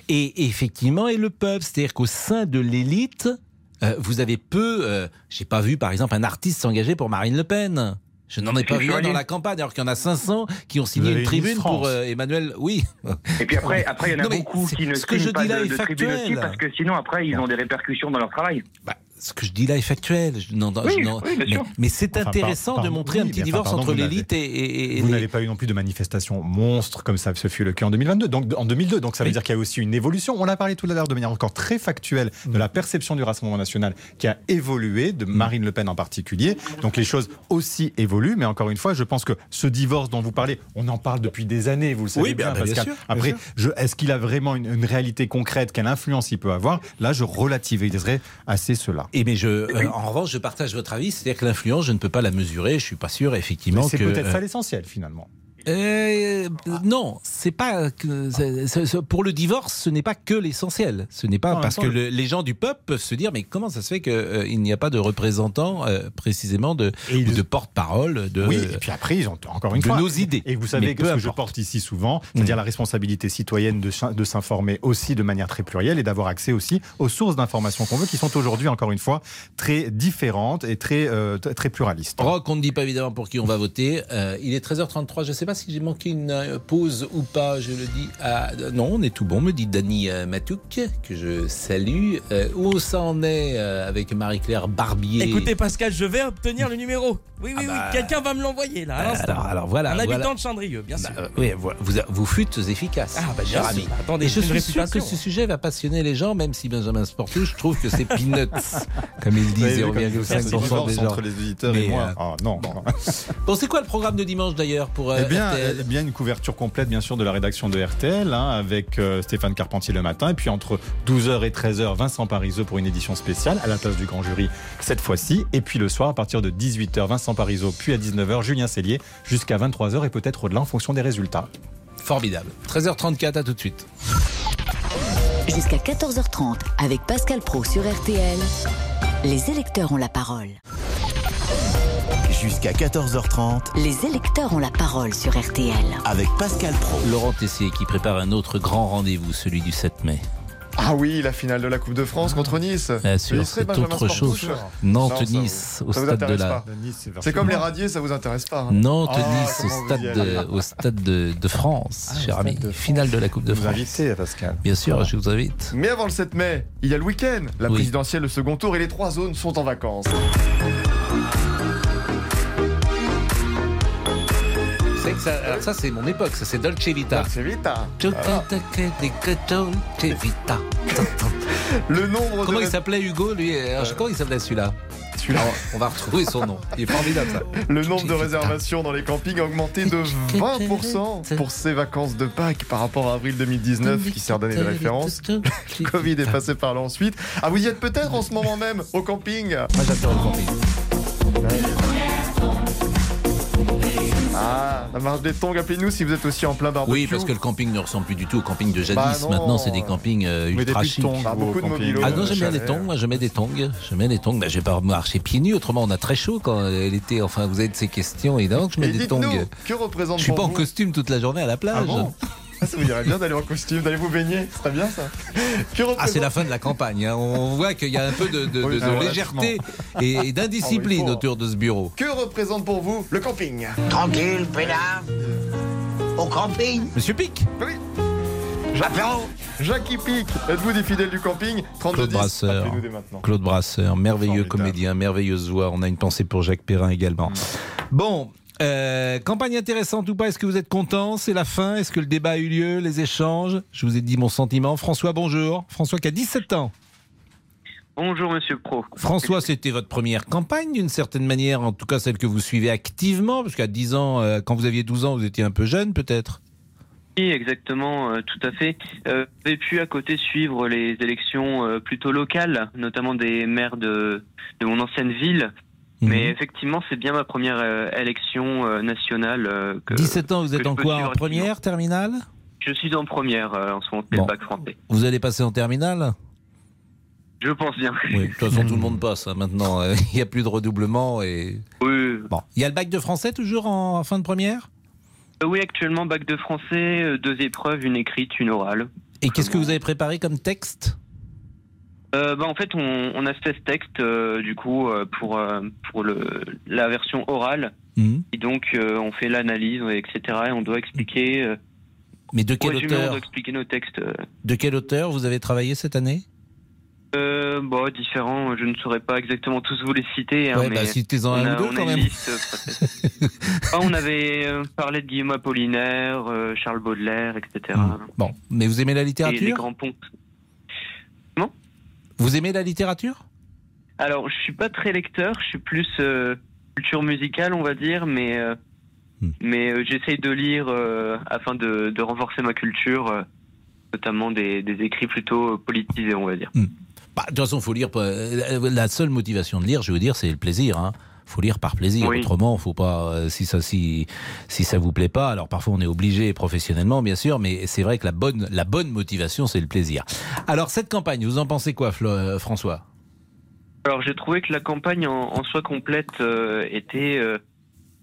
et effectivement et le peuple. C'est-à-dire qu'au sein de l'élite, euh, vous avez peu. Euh, J'ai pas vu, par exemple, un artiste s'engager pour Marine Le Pen. Je n'en ai pas vu un dans la campagne, alors qu'il y en a 500 qui ont signé une une tribune pour euh, Emmanuel. Oui. Et puis après, après il y en a Non, beaucoup qui ne ce que je signent pas dis là de, est de tribune aussi factuel. parce que sinon après ils ont des répercussions dans leur travail. Ce que je dis là est factuel. Je- non, non, Oui, je- non, oui, bien mais c'est Enfin, intéressant par- de montrer oui, un petit divorce pardon, entre l'élite et, et- et Vous les- n'avez pas eu non plus de manifestations monstres comme ça ce fut le cas en 2022. Donc en 2002, donc ça veut dire qu'il y a aussi une évolution. On a parlé tout à l'heure de manière encore très factuelle de la perception du Rassemblement national qui a évolué, de Marine Le Pen en particulier. Donc les choses aussi évoluent, mais encore une fois, je pense que ce divorce dont vous parlez, on en parle depuis des années, vous le savez Oui, bien, bah, bah, bien sûr, Après, je- est-ce qu'il a vraiment une, une réalité concrète, quelle influence il peut avoir? Là, je relativiserai assez cela. Et mais je, euh, en revanche, je partage votre avis, c'est-à-dire que l'influence, je ne peux pas la mesurer. Je suis pas sûr, effectivement, c'est que. peut-être euh, ça l'essentiel finalement. Euh, non, c'est pas que pour le divorce, ce n'est pas que l'essentiel. Ce n'est pas Non, parce que le- les gens du peuple peuvent se dire mais comment ça se fait qu'il n'y a pas de représentant euh, précisément de ou de porte-parole de Oui, et puis après, ils ont encore une de fois. nos idées. Et vous savez que ce que je porte ici souvent, c'est-à-dire la responsabilité citoyenne de, de s'informer aussi de manière très plurielle et d'avoir accès aussi aux sources d'informations qu'on veut, qui sont aujourd'hui, encore une fois, très différentes et très, euh, très pluralistes. Rock, on ne dit pas évidemment pour qui on va voter. Euh, il est 13h33. Je ne sais pas si j'ai manqué une euh, pause ou pas. Je le dis. à... non, on est tout bon, me dit Dany euh, Matouk, que je salue. Euh, où ça en est euh, avec Marie-Claire Barbier? Écoutez Pascal, je vais obtenir le numéro. Oui, oui, bah, oui, quelqu'un va me l'envoyer là. à euh, l'instant. alors- alors voilà, Un habitant voilà. de Chandrieux, bien sûr. Euh, oui, voilà, vous, vous fûtes efficace, Ah, bah, bien cher sûr. ami. Attendez, Et je suis sûr que ce sujet va passionner les gens, même si Benjamin Sportouche trouve que c'est peanuts, comme il dit, Vous avez vu comme il faut faire ce 0,5% divorce des gens. entre les auditeurs et Mais, moi. euh, Ah, non. Bon, c'est quoi le programme de dimanche d'ailleurs pour euh, Eh bien, RTL eh bien, une couverture complète, bien sûr, de la rédaction de RTL, hein, avec euh, Stéphane Carpentier le matin. Et puis, entre 12h et 13h, Vincent Parisot pour une édition spéciale, à la place du grand jury cette fois-ci. Et puis, le soir, à partir de 18h, Vincent Parisot, puis à 19h, Julien Cellier, jusqu'à 23h et peut-être au-delà en fonction des résultats. Formidable. 13h34, à tout de suite. Jusqu'à 14h30 avec Pascal Pro sur RTL. Les électeurs ont la parole. Jusqu'à 14h30 Les électeurs ont la parole sur RTL. avec Pascal Pro. Laurent Tessier qui prépare un autre grand rendez-vous, celui du 7 mai. Ah oui, la finale de la Coupe de France contre Nice. Bien sûr, c'est Benjamin autre chose. Sportouche Nantes, Non, ça Nice, vous- au ça vous stade de la-. C'est comme les radiers, ça vous intéresse pas. hein Nantes, Ah, Nice, au vous stade, de, au stade de, de France, Ah, cher ami. de Finale de la Coupe de Vous France. invitez, Pascal. Bien sûr, je vous invite. Mais avant le 7 mai, il y a le week-end, la Oui. présidentielle, le second tour et les trois zones sont en vacances. Ça, alors ça, c'est mon époque, ça c'est Dolce Vita. Dolce Vita. Dolce Ah. Vita. Le nombre Comment de il s'appelait Hugo lui alors, Comment il s'appelait celui-là Celui-là. Alors, On va retrouver son nom. Il est formidable ça. Le nombre de réservations dans les campings a augmenté de 20% pour ces vacances de Pâques par rapport à avril 2019 qui sert d'année de référence. Le Covid est passé par là ensuite. Ah, vous y êtes peut-être en ce moment même au camping Moi j'adore le camping. Ah, la marche des tongs, appelez-nous si vous êtes aussi en plein barbecue. Oui, parce que le camping ne ressemble plus du tout au camping de jadis. Bah. Maintenant, c'est des campings euh, ultra plus de chic. tongs, Bah, vous, beaucoup au de mobilos. Ah Euh, non, j'aime bien les tongs. Moi, je mets des tongs. Je mets des tongs. Ben, je vais pas marcher pieds nus. Autrement, on a très chaud quand elle était. Enfin, vous avez de ces questions. Évidemment que je mets Et des tongs. que représente Je suis pas en vous costume toute la journée à la plage. Ah bon? Ah, Ça vous dirait bien d'aller en costume, d'aller vous baigner, ce serait bien ça. Que Ah, c'est la fin de la campagne. hein. On voit qu'il y a un peu de, de- Oui, de- de ah, légèreté et, et d'indiscipline Ah faut- autour de ce bureau. Que représente pour vous le camping Tranquille, peinard. Au camping Monsieur Pic Oui. Je Jackie Pic, êtes-vous des fidèles du camping 32 Claude 10, Brasseur. Claude Brasseur, merveilleux comédien, merveilleuse voix. On a une pensée pour Jacques Perrin également. Mm. Bon, euh, campagne intéressante ou pas Est-ce que vous êtes content? C'est la fin? Est-ce que le débat a eu lieu? Les échanges? Je vous ai dit mon sentiment. François, bonjour. François qui a 17 ans. Bonjour Monsieur Pro. François, c'était votre première campagne d'une certaine manière, en tout cas celle que vous suivez activement, parce qu'à 10 ans, euh, quand vous aviez 12 ans, vous étiez un peu jeune peut-être? Oui, exactement, euh, tout à fait. Euh, J'ai pu à côté suivre les élections plutôt locales, notamment des maires de, de mon ancienne ville. Mhm. Mais effectivement, c'est bien ma première euh, élection euh, nationale. euh, que, 17 ans, vous êtes en quoi En première, terminale? Je suis en première en ce moment, Bon. le bac français. Vous allez passer en terminale? Je pense bien. Oui, de toute façon, tout le monde passe hein, maintenant. Il n'y a plus de redoublement. Et... Oui. Bon. Il y a le bac de français toujours en fin de première? Oui, actuellement, bac de français, deux épreuves, une écrite, une orale. Et qu'est-ce que vous avez préparé comme texte? Euh, bah, en fait, on, on a fait ce texte euh, du coup euh, pour pour le la version orale. Mhm. Et donc, on fait l'analyse, etc. Et on doit expliquer. Mais de quel on auteur doit expliquer nos textes. De quel auteur vous avez travaillé cette année? Euh, bon, différents. Je ne saurais pas exactement tous vous les citer. hein, Ouais, mais bah, citez-en un ou deux, quand même. liste, ah, on avait parlé de Guillaume Apollinaire, euh, Charles Baudelaire, etc. Bon, mais vous aimez la Et les littérature grands ponts. Vous aimez la littérature? Alors, je suis pas très lecteur, je suis plus euh, culture musicale, on va dire, mais euh, Hmm. mais euh, j'essaye de lire euh, afin de, de renforcer ma culture, notamment des, des écrits plutôt politisés, on va dire. Bah, De toute façon, faut lire. La seule motivation de lire, je veux dire, c'est le plaisir. Hein. Faut lire par plaisir. Oui. Autrement, faut pas. euh, Si ça, si, si ça vous plaît pas, alors parfois on est obligé professionnellement, bien sûr, mais c'est vrai que la bonne, la bonne motivation, c'est le plaisir. Alors cette campagne, vous en pensez quoi, Flo- euh, François? Alors, j'ai trouvé que la campagne en, en soi complète euh, était, euh,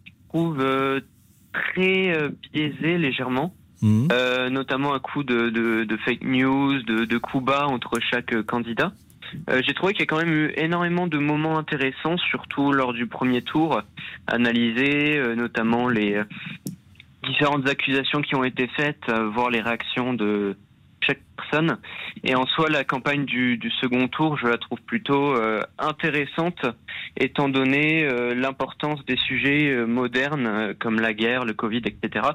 je trouve, euh, très biaisée légèrement. Euh, notamment à coup de, de, de fake news, de, de coups bas entre chaque candidat. Euh, J'ai trouvé qu'il y a quand même eu énormément de moments intéressants, surtout lors du premier tour, analysés, euh, notamment les euh, différentes accusations qui ont été faites, euh, voir les réactions de chaque personne. Et en soi, la campagne du, second tour, je la trouve plutôt intéressante, étant donné l'importance des sujets modernes comme la guerre, le Covid, etc.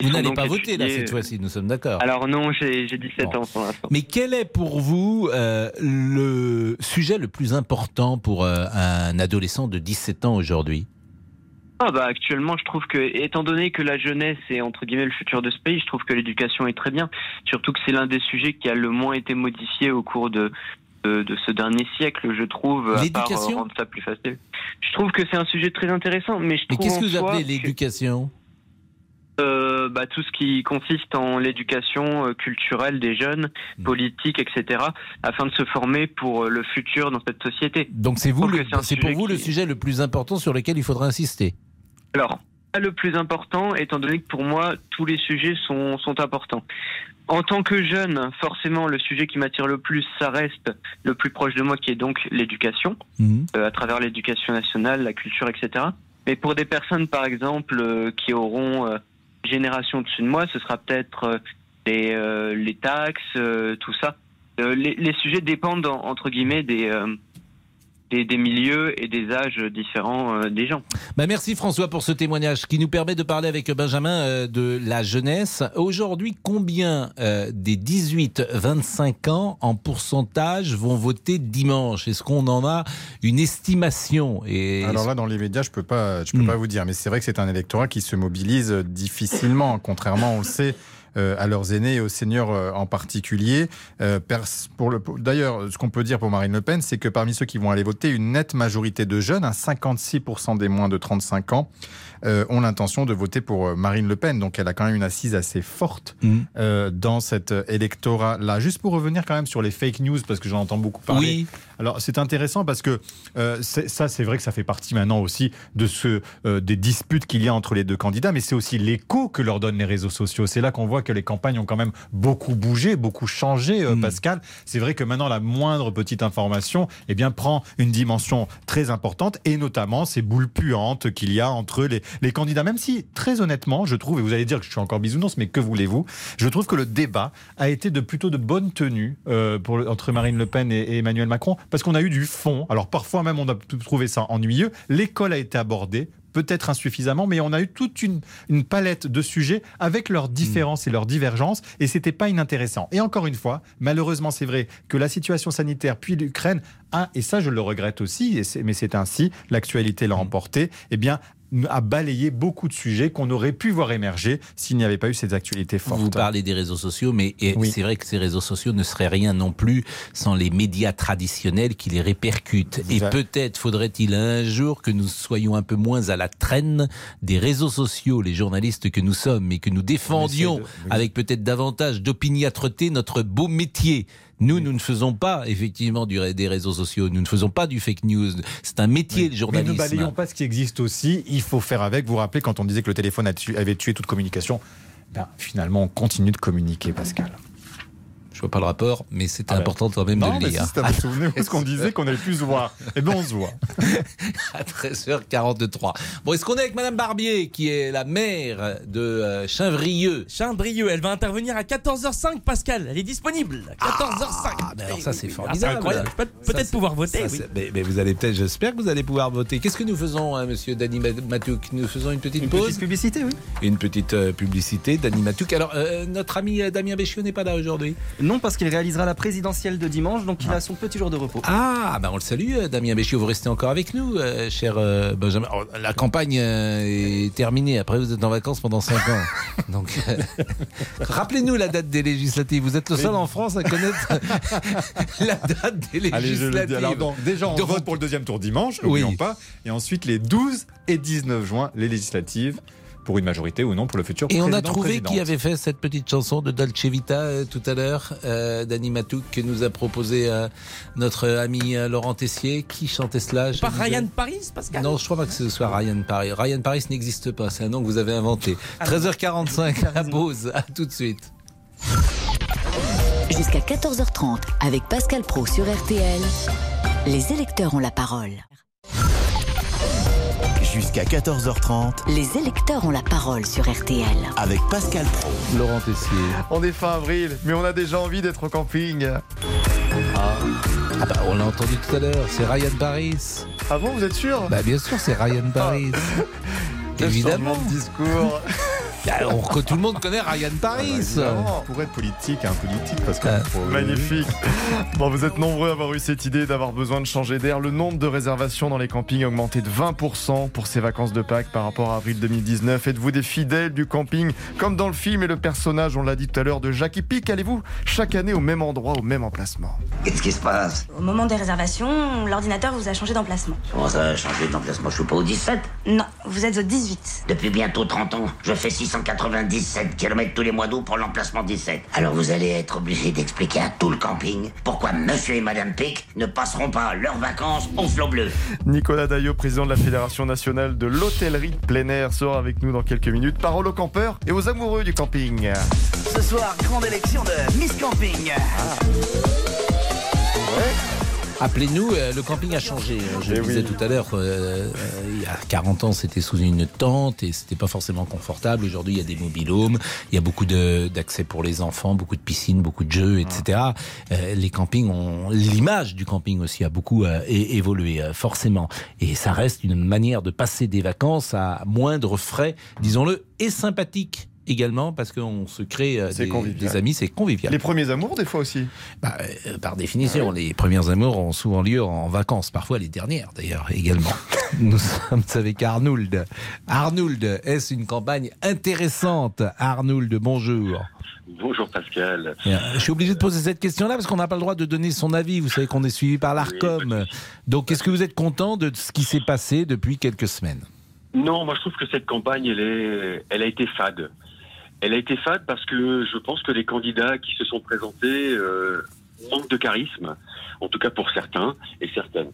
Vous n'allez pas voter là cette euh, fois-ci, nous sommes d'accord. Alors non, j'ai j'ai 17 ans pour l'instant. Mais quel est pour vous euh, le sujet le plus important pour euh, un adolescent de 17 ans aujourd'hui? Ah bah actuellement, je trouve que, étant donné que la jeunesse est entre guillemets le futur de ce pays, je trouve que l'éducation est très bien. Surtout que c'est l'un des sujets qui a le moins été modifié au cours de de, de ce dernier siècle, je trouve. part, L'éducation? euh, rendre ça plus facile. Je trouve que c'est un sujet très intéressant, mais je Mais trouve. qu'est-ce en que vous appelez l'éducation? Euh, bah, tout ce qui consiste en l'éducation euh, culturelle des jeunes, Hmm. politique, etc., afin de se former pour euh, le futur dans cette société. Donc c'est vous, c'est pour vous le sujet le plus important sur lequel il faudra insister. Alors, le plus important, étant donné que pour moi, tous les sujets sont, sont importants. En tant que jeune, forcément, le sujet qui m'attire le plus, ça reste le plus proche de moi, qui est donc l'éducation, euh, à travers l'éducation nationale, la culture, etc. Mais pour des personnes, par exemple, euh, qui auront euh, génération au-dessus de moi, ce sera peut-être euh, les, euh, les taxes, euh, tout ça. Les, les sujets dépendent, en- entre guillemets, des, des, des milieux et des âges différents euh, des gens. Bah merci François pour ce témoignage qui nous permet de parler avec Benjamin euh, de la jeunesse. Aujourd'hui, combien euh, des 18-25 ans en pourcentage vont voter dimanche? Est-ce qu'on en a une estimation? Et Alors là, dans les médias, je peux pas, je peux Hmm. pas vous dire, mais c'est vrai que c'est un électorat qui se mobilise difficilement, contrairement, on le sait. Euh, à leurs aînés et aux seniors euh, en particulier. Euh, pour pour- D'ailleurs, ce qu'on peut dire pour Marine Le Pen, c'est que parmi ceux qui vont aller voter, une nette majorité de jeunes, hein, 56% des moins de 35 ans, euh, ont l'intention de voter pour euh, Marine Le Pen. Donc elle a quand même une assise assez forte euh, dans cet électorat-là. Juste pour revenir quand même sur les fake news, parce que j'en entends beaucoup parler. Oui. Alors c'est intéressant parce que euh, ça, c'est vrai que ça fait partie maintenant aussi de ce, des disputes qu'il y a entre les deux candidats, mais c'est aussi l'écho que leur donnent les réseaux sociaux. C'est là qu'on voit que les campagnes ont quand même beaucoup bougé, beaucoup changé, euh, Pascal. C'est vrai que maintenant, la moindre petite information eh bien, prend une dimension très importante, et notamment ces boules puantes qu'il y a entre les, les candidats. Même si, très honnêtement, je trouve, et vous allez dire que je suis encore bisounours, mais que voulez-vous, je trouve que le débat a été de plutôt de bonne tenue euh, pour entre Marine Le Pen et, et Emmanuel Macron, parce qu'on a eu du fond. Alors parfois même, on a pu trouver ça ennuyeux. L'école a été abordée peut-être insuffisamment, mais on a eu toute une, une palette de sujets avec leurs différences et leurs divergences, et c'était pas inintéressant. Et encore une fois, malheureusement, c'est vrai que la situation sanitaire puis l'Ukraine a, et ça je le regrette aussi, et mais c'est ainsi, l'actualité l'a emporté, eh bien a balayé beaucoup de sujets qu'on aurait pu voir émerger s'il n'y avait pas eu ces actualités fortes. Vous parlez des réseaux sociaux, mais c'est vrai que ces réseaux sociaux ne seraient rien non plus sans les médias traditionnels qui les répercutent. Et peut-être faudrait-il un jour que nous soyons un peu moins à la traîne des réseaux sociaux, les journalistes que nous sommes, et que nous défendions de- oui. avec peut-être davantage d'opiniâtreté notre beau métier. Nous, nous ne faisons pas effectivement du, des réseaux sociaux, nous ne faisons pas du fake news. C'est un métier, le Mais journalisme. ne balayons pas ce qui existe aussi. Il faut faire avec. Vous vous rappelez quand on disait que le téléphone avait tué toute communication ben, Finalement, on continue de communiquer, Pascal. Je vois pas le rapport, mais c'était Ah ben. important quand même non, de le lire. si, ça, vous vous souvenez où est-ce qu'on disait qu'on allait plus se voir Eh bien, on se voit. à 13h43. Bon, est-ce qu'on est avec Madame Barbier, qui est la mère de euh, Chainvrieux Chainvrieux, elle va intervenir à 14h05, Pascal. Elle est disponible. 14h05. Ah, alors ça, c'est Ah, formidable. incroyable. Peut- Peut-être pouvoir voter, ça, oui. c'est- mais, mais vous allez peut-être, j'espère que vous allez pouvoir voter. Qu'est-ce que nous faisons, hein, monsieur Dany Matouk? Nous faisons une petite Une pause petite publicité, oui. Une petite euh, publicité, Dany Matouk. Alors, euh, notre ami Damien Béchiot n'est pas là aujourd'hui Non, parce qu'il réalisera la présidentielle de dimanche, donc il a son petit jour de repos. Ah, ben on le salue, euh, Damien Béchiot. Vous restez encore avec nous, euh, cher euh, Benjamin. Oh, la campagne euh, est terminée. Après, vous êtes en vacances pendant 5 ans. Donc, euh, rappelez-nous la date des législatives. Vous êtes le seul en France à connaître la date des Allez, je le dis. législatives. Alors, donc, déjà, on vote pour le deuxième tour dimanche, n'oublions Oui. pas. Et ensuite, les 12 et 19 juin, les législatives, pour une majorité ou non pour le futur Et on a trouvé présidente. qui avait fait cette petite chanson de Dolce Vita euh, tout à l'heure, euh, d'Annie Matouk, que nous a proposé euh, notre ami euh, Laurent Tessier. Qui chantait cela je Pas Ryan Paris, Pascal? Non, je crois pas que ce soit Ryan Paris. Ryan Paris n'existe pas, c'est un nom que vous avez inventé. 13h45, la pause, à tout de suite. Jusqu'à 14h30 avec Pascal Pro sur RTL. Les électeurs ont la parole. Jusqu'à 14h30 Les électeurs ont la parole sur RTL. avec Pascal Pro. Laurent Tessier. On est fin avril, mais on a déjà envie d'être au camping. Ah, Ah bah, on l'a entendu tout à l'heure, c'est Ryan Paris. Ah bon, vous êtes sûr? Bah bien sûr, c'est Ryan Paris. Quel Évidemment. changement de discours. Bah, on- tout le monde connaît Ryan Paris. évidemment. Pour être politique, un politique, parce que. Magnifique. Bon, vous êtes nombreux à avoir eu cette idée d'avoir besoin de changer d'air. Le nombre de réservations dans les campings a augmenté de 20% pour ces vacances de Pâques par rapport à avril 2019. Êtes-vous des fidèles du camping Comme dans le film et le personnage, on l'a dit tout à l'heure, de Jackie Pic, allez-vous chaque année au même endroit, au même emplacement? Qu'est-ce qui se passe? Au moment des réservations, l'ordinateur vous a changé d'emplacement. Comment ça a changé d'emplacement? Je suis pas au 17 Non, vous êtes au 18. Depuis bientôt 30 ans, je fais 697 km tous les mois d'août pour l'emplacement 17. Alors vous allez être obligé d'expliquer à tout le camping pourquoi monsieur et madame Pic ne passeront pas leurs vacances au flot bleu. Nicolas Daillot, président de la Fédération nationale de l'hôtellerie de plein air, sera avec nous dans quelques minutes. Parole aux campeurs et aux amoureux du camping. Ce soir, grande élection de Miss Camping. Appelez-nous, euh, le camping a changé. hein. Je Eh le disais oui. tout à l'heure, euh, euh, il y a 40 ans, c'était sous une tente et c'était pas forcément confortable. Aujourd'hui, il y a des mobilhomes, il y a beaucoup d'accès pour les enfants, beaucoup de piscines, beaucoup de jeux, etc. Euh, les campings ont l'image du camping aussi a beaucoup euh, évolué euh, forcément. Et ça reste une manière de passer des vacances à moindre frais, disons-le, et sympathique également parce qu'on se crée euh, des, amis, c'est convivial. Les premiers amours, des fois aussi Bah, euh, par définition, les premières amours ont souvent lieu en vacances, parfois les dernières d'ailleurs également. Nous sommes avec Arnould. Arnould, est-ce une campagne intéressante? Arnould, bonjour. Bonjour Pascal. Euh, Je suis obligé de poser cette question-là parce qu'on n'a pas le droit de donner son avis. Vous savez qu'on est suivi par l'ARCOM. Donc, est-ce que vous êtes content de ce qui s'est passé depuis quelques semaines? Non, moi je trouve que cette campagne, elle, est, elle a été fade. Elle a été fade parce que je pense que les candidats qui se sont présentés euh, manquent de charisme, en tout cas pour certains et certaines.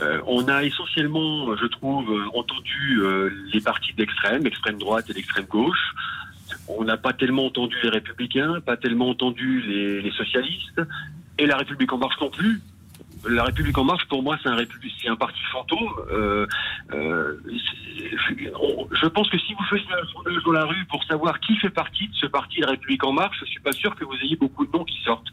Euh, on a essentiellement, je trouve, entendu euh, les partis d'extrême, extrême droite et d'extrême gauche. On n'a pas tellement entendu les républicains, pas tellement entendu les, les socialistes, et la République en marche non plus. La République en marche, pour moi, c'est un, c'est un parti fantôme. Euh, euh, je pense que si vous faisiez un sondage dans la rue pour savoir qui fait partie de ce parti, la République en marche, je suis pas sûr que vous ayez beaucoup de noms qui sortent.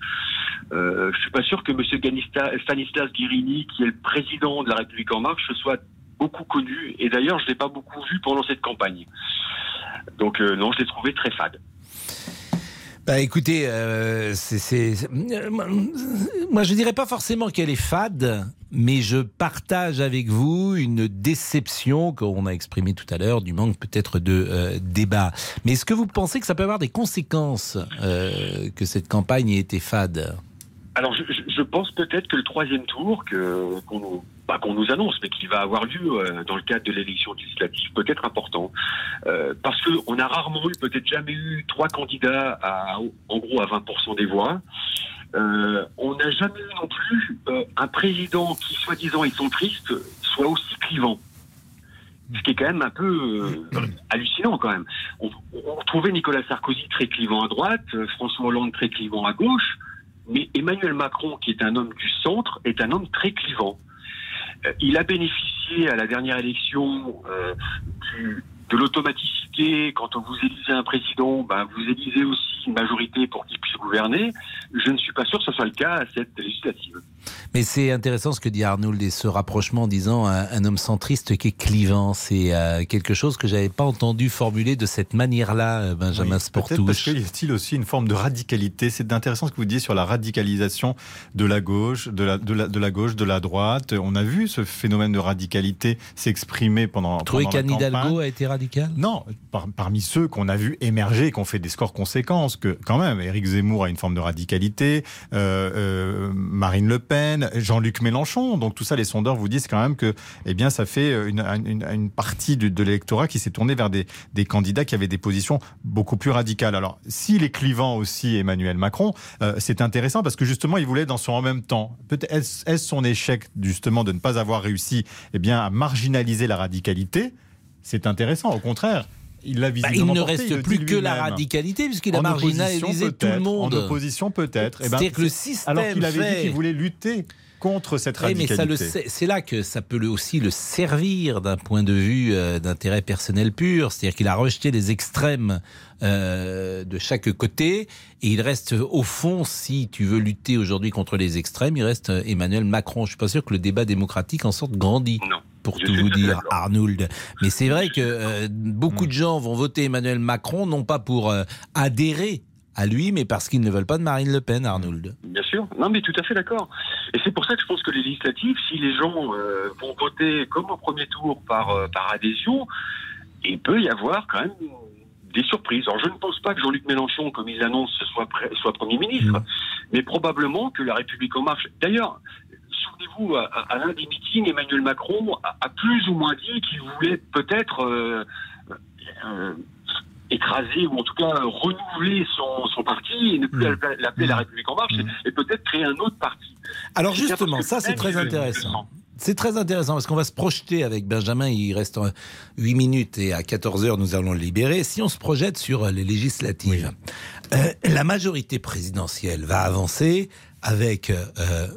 Euh, je suis pas sûr que M. Stanislas Guérini, qui est le président de la République en marche, soit beaucoup connu. Et d'ailleurs, je l'ai pas beaucoup vu pendant cette campagne. Donc euh, non, je l'ai trouvé très fade. Bah écoutez, euh, c'est, moi je dirais pas forcément qu'elle est fade, mais je partage avec vous une déception qu'on a exprimée tout à l'heure du manque peut-être de euh, débat. Mais est-ce que vous pensez que ça peut avoir des conséquences euh, que cette campagne ait été fade? Alors, je, je- pense peut-être que le troisième tour que qu'on nous, pas qu'on nous annonce, mais qui va avoir lieu euh, dans le cadre de l'élection législative, peut être important, Euh, parce que on a rarement eu, peut-être jamais eu trois candidats à, en gros, à 20% des voix. Euh, on n'a jamais eu non plus euh, un président qui, soi-disant, est centriste, soit aussi clivant. Ce qui est quand même un peu euh, hallucinant quand même. On, on trouvait Nicolas Sarkozy très clivant à droite, euh, François Hollande très clivant à gauche, mais Emmanuel Macron, qui est un homme du centre, est un homme très clivant. Euh, il a bénéficié à la dernière élection euh, de l'automaticité. Quand vous élisez un président, ben, vous élisez aussi une majorité pour qu'il puisse gouverner. Je ne suis pas sûr que ce soit le cas à cette législative. Mais c'est intéressant ce que dit Arnould et ce rapprochement en disant un, un homme centriste qui est clivant. C'est euh, quelque chose que j'avais pas entendu formuler de cette manière-là, euh, Benjamin Oui, Sportouche. parce qu'il y a-t-il aussi une forme de radicalité. C'est intéressant ce que vous dites sur la radicalisation de la gauche, de la, de la, de la gauche, de la droite. On a vu ce phénomène de radicalité s'exprimer pendant. Trouvez qu'Anne Hidalgo a été radical Non, par- parmi ceux qu'on a vu émerger ont fait des scores conséquents, parce que quand même, Éric Zemmour a une forme de radicalité, euh, euh, Marine Le Pen, Jean-Luc Mélenchon, donc tout ça, les sondeurs vous disent quand même que, eh bien, ça fait une, une, partie de l'électorat qui s'est tournée vers des, candidats qui avaient des positions beaucoup plus radicales. Alors, s'il est clivant aussi, Emmanuel Macron, euh, c'est intéressant parce que justement, il voulait dans son en même temps. Est-ce son échec justement de ne pas avoir réussi, eh bien, à marginaliser la radicalité? C'est intéressant, au contraire. Il l'a Bah, il ne porté, reste il plus que la radicalité, puisqu'il a marginalisé tout le monde. En opposition, peut-être. Eh ben, C'est-à-dire que le système Alors qu'il avait fait- dit qu'il voulait lutter contre cette Oui, mais radicalité. sait- c'est là que ça peut le- aussi le servir d'un point de vue euh, d'intérêt personnel pur. C'est-à-dire qu'il a rejeté les extrêmes euh, de chaque côté et il reste au fond, si tu veux lutter aujourd'hui contre les extrêmes, il reste euh, Emmanuel Macron. Je suis pas sûr que le débat démocratique en sorte grandi. Pour tout vous dire, Arnould. Mais c'est vrai que euh, beaucoup de gens vont voter Emmanuel Macron, non pas pour euh, adhérer à lui, mais parce qu'ils ne veulent pas de Marine Le Pen, Arnould. Bien sûr. Non, mais tout à fait d'accord. Et c'est pour ça que je pense que les législatives, si les gens euh, vont voter comme au premier tour par, par adhésion, il peut y avoir quand même des surprises. Alors, je ne pense pas que Jean-Luc Mélenchon, comme il l'annonce, soit, Premier ministre, mais probablement que la République en marche. D'ailleurs, souvenez-vous, à, l'un des meetings, Emmanuel Macron a, a plus ou moins dit qu'il voulait peut-être euh, euh, écraser ou en tout cas renouveler son, son parti et ne plus l'appeler la République en marche et, et peut-être créer un autre parti. Alors justement, ça c'est très intéressant. C'est très intéressant parce qu'on va se projeter avec Benjamin, il reste 8 minutes et à 14h nous allons le libérer. Si on se projette sur les législatives, euh, la majorité présidentielle va avancer avec euh, euh,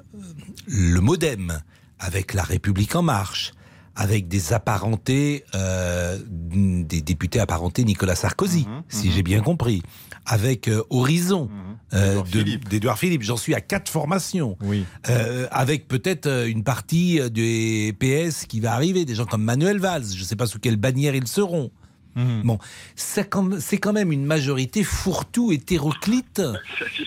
le modem, avec la République en marche, avec des apparentés, euh, des députés apparentés Nicolas Sarkozy, si j'ai bien compris, avec euh, Horizon euh, de- d'Édouard Philippe. J'en suis à quatre formations. Avec peut-être une partie des PS qui va arriver, des gens comme Manuel Valls. Je ne sais pas sous quelle bannière ils seront. Bon, c'est quand même une majorité fourre-tout, hétéroclite,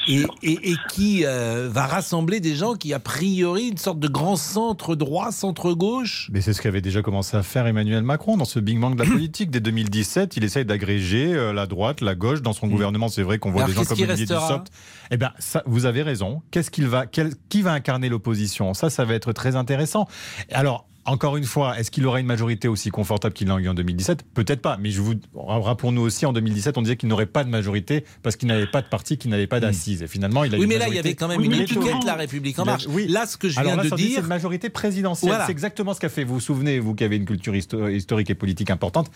et, et- et qui euh, va rassembler des gens qui, a priori, une sorte de grand centre-droit, centre-gauche. Mais c'est ce qu'avait déjà commencé à faire Emmanuel Macron dans ce Big Bang de la politique. Dès 2017, il essaye d'agréger euh, la droite, la gauche. Dans son gouvernement, c'est vrai qu'on voit Alors, des gens comme Olivier Dussopt. Eh bien, vous avez raison. Qu'est-ce qu'il va, quel- qui va incarner l'opposition? Ça, ça va être très intéressant. Alors. Encore une fois, est-ce qu'il aura une majorité aussi confortable qu'il l'a eu en 2017 Peut-être pas, mais je vous rappelons-nous aussi en 2017, on disait qu'il n'aurait pas de majorité parce qu'il n'avait pas de parti, qu'il n'avait pas d'assises. Et finalement, il a eu Oui, mais là, il y avait quand même une étiquette, la République en marche. Oui. Là, ce que je viens là, de ça, c'est dire- une majorité présidentielle. Voilà. C'est exactement ce qu'a fait. Vous vous souvenez, vous qui avez une culture histo- historique et politique importante.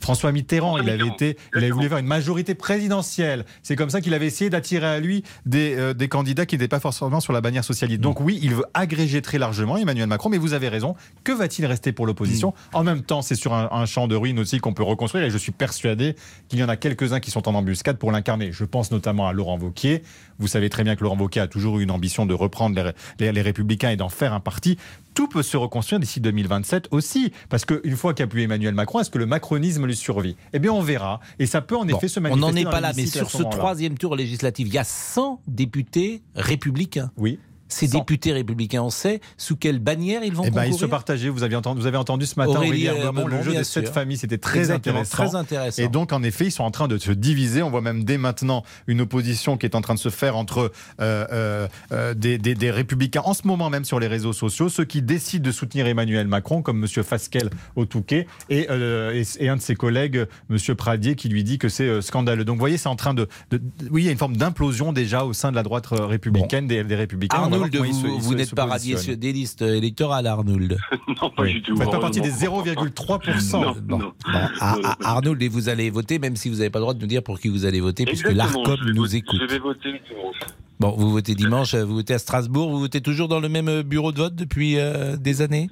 François Mitterrand, il avait été, il avait voulu faire une majorité présidentielle. C'est comme ça qu'il avait essayé d'attirer à lui des, euh, des candidats qui n'étaient pas forcément sur la bannière socialiste. Donc oui, il veut agréger très largement Emmanuel Macron, mais vous avez raison. Que va-t-il rester pour l'opposition En même temps, c'est sur un, un champ de ruines aussi qu'on peut reconstruire, et je suis persuadé qu'il y en a quelques-uns qui sont en embuscade pour l'incarner. Je pense notamment à Laurent Wauquiez. Vous savez très bien que Laurent Wauquiez a toujours eu une ambition de reprendre les, les- les Républicains et d'en faire un parti. Tout peut se reconstruire d'ici 2027 aussi, parce qu'une fois qu'a pu Emmanuel Macron, est-ce que le macronisme lui survit? Eh bien, on verra, et ça peut en Bon, effet se on manifester. n'en est dans pas là, mais sur ce moment-là. troisième tour législatif, il y a 100 députés républicains. Oui. Ces députés républicains, on sait sous quelle bannière ils vont Eh ben, ils se partageaient. Vous avez entendu, vous avez entendu ce matin Aurélie, Aurélie euh, le jeu des sept familles, c'était très Exactement, intéressant. très intéressant. Et donc, en effet, ils sont en train de se diviser. On voit même dès maintenant une opposition qui est en train de se faire entre euh, euh, des, des- des républicains, en ce moment même sur les réseaux sociaux, ceux qui décident de soutenir Emmanuel Macron, comme M. Fasquelle au Touquet, et, euh, et, et un de ses collègues, M. Pradier, qui lui dit que c'est scandaleux. Donc, vous voyez, c'est en train de, de- de- Oui, il y a une forme d'implosion déjà au sein de la droite républicaine, des, des républicains. Voir Arnould, vous, se- n'êtes pas radié des listes électorales, Arnould. non, pas du tout. Vous faites pas partie des heureusement. 0,3%. Non, Bon, non. Bon, à- à- Arnould, et vous allez voter, même si vous n'avez pas le droit de nous dire pour qui vous allez voter, puisque l'ARCOM nous voter- écoute. Je vais voter dimanche. Bon, vous votez dimanche, euh, vous votez à Strasbourg, vous votez toujours dans le même euh, bureau de vote depuis euh, des années?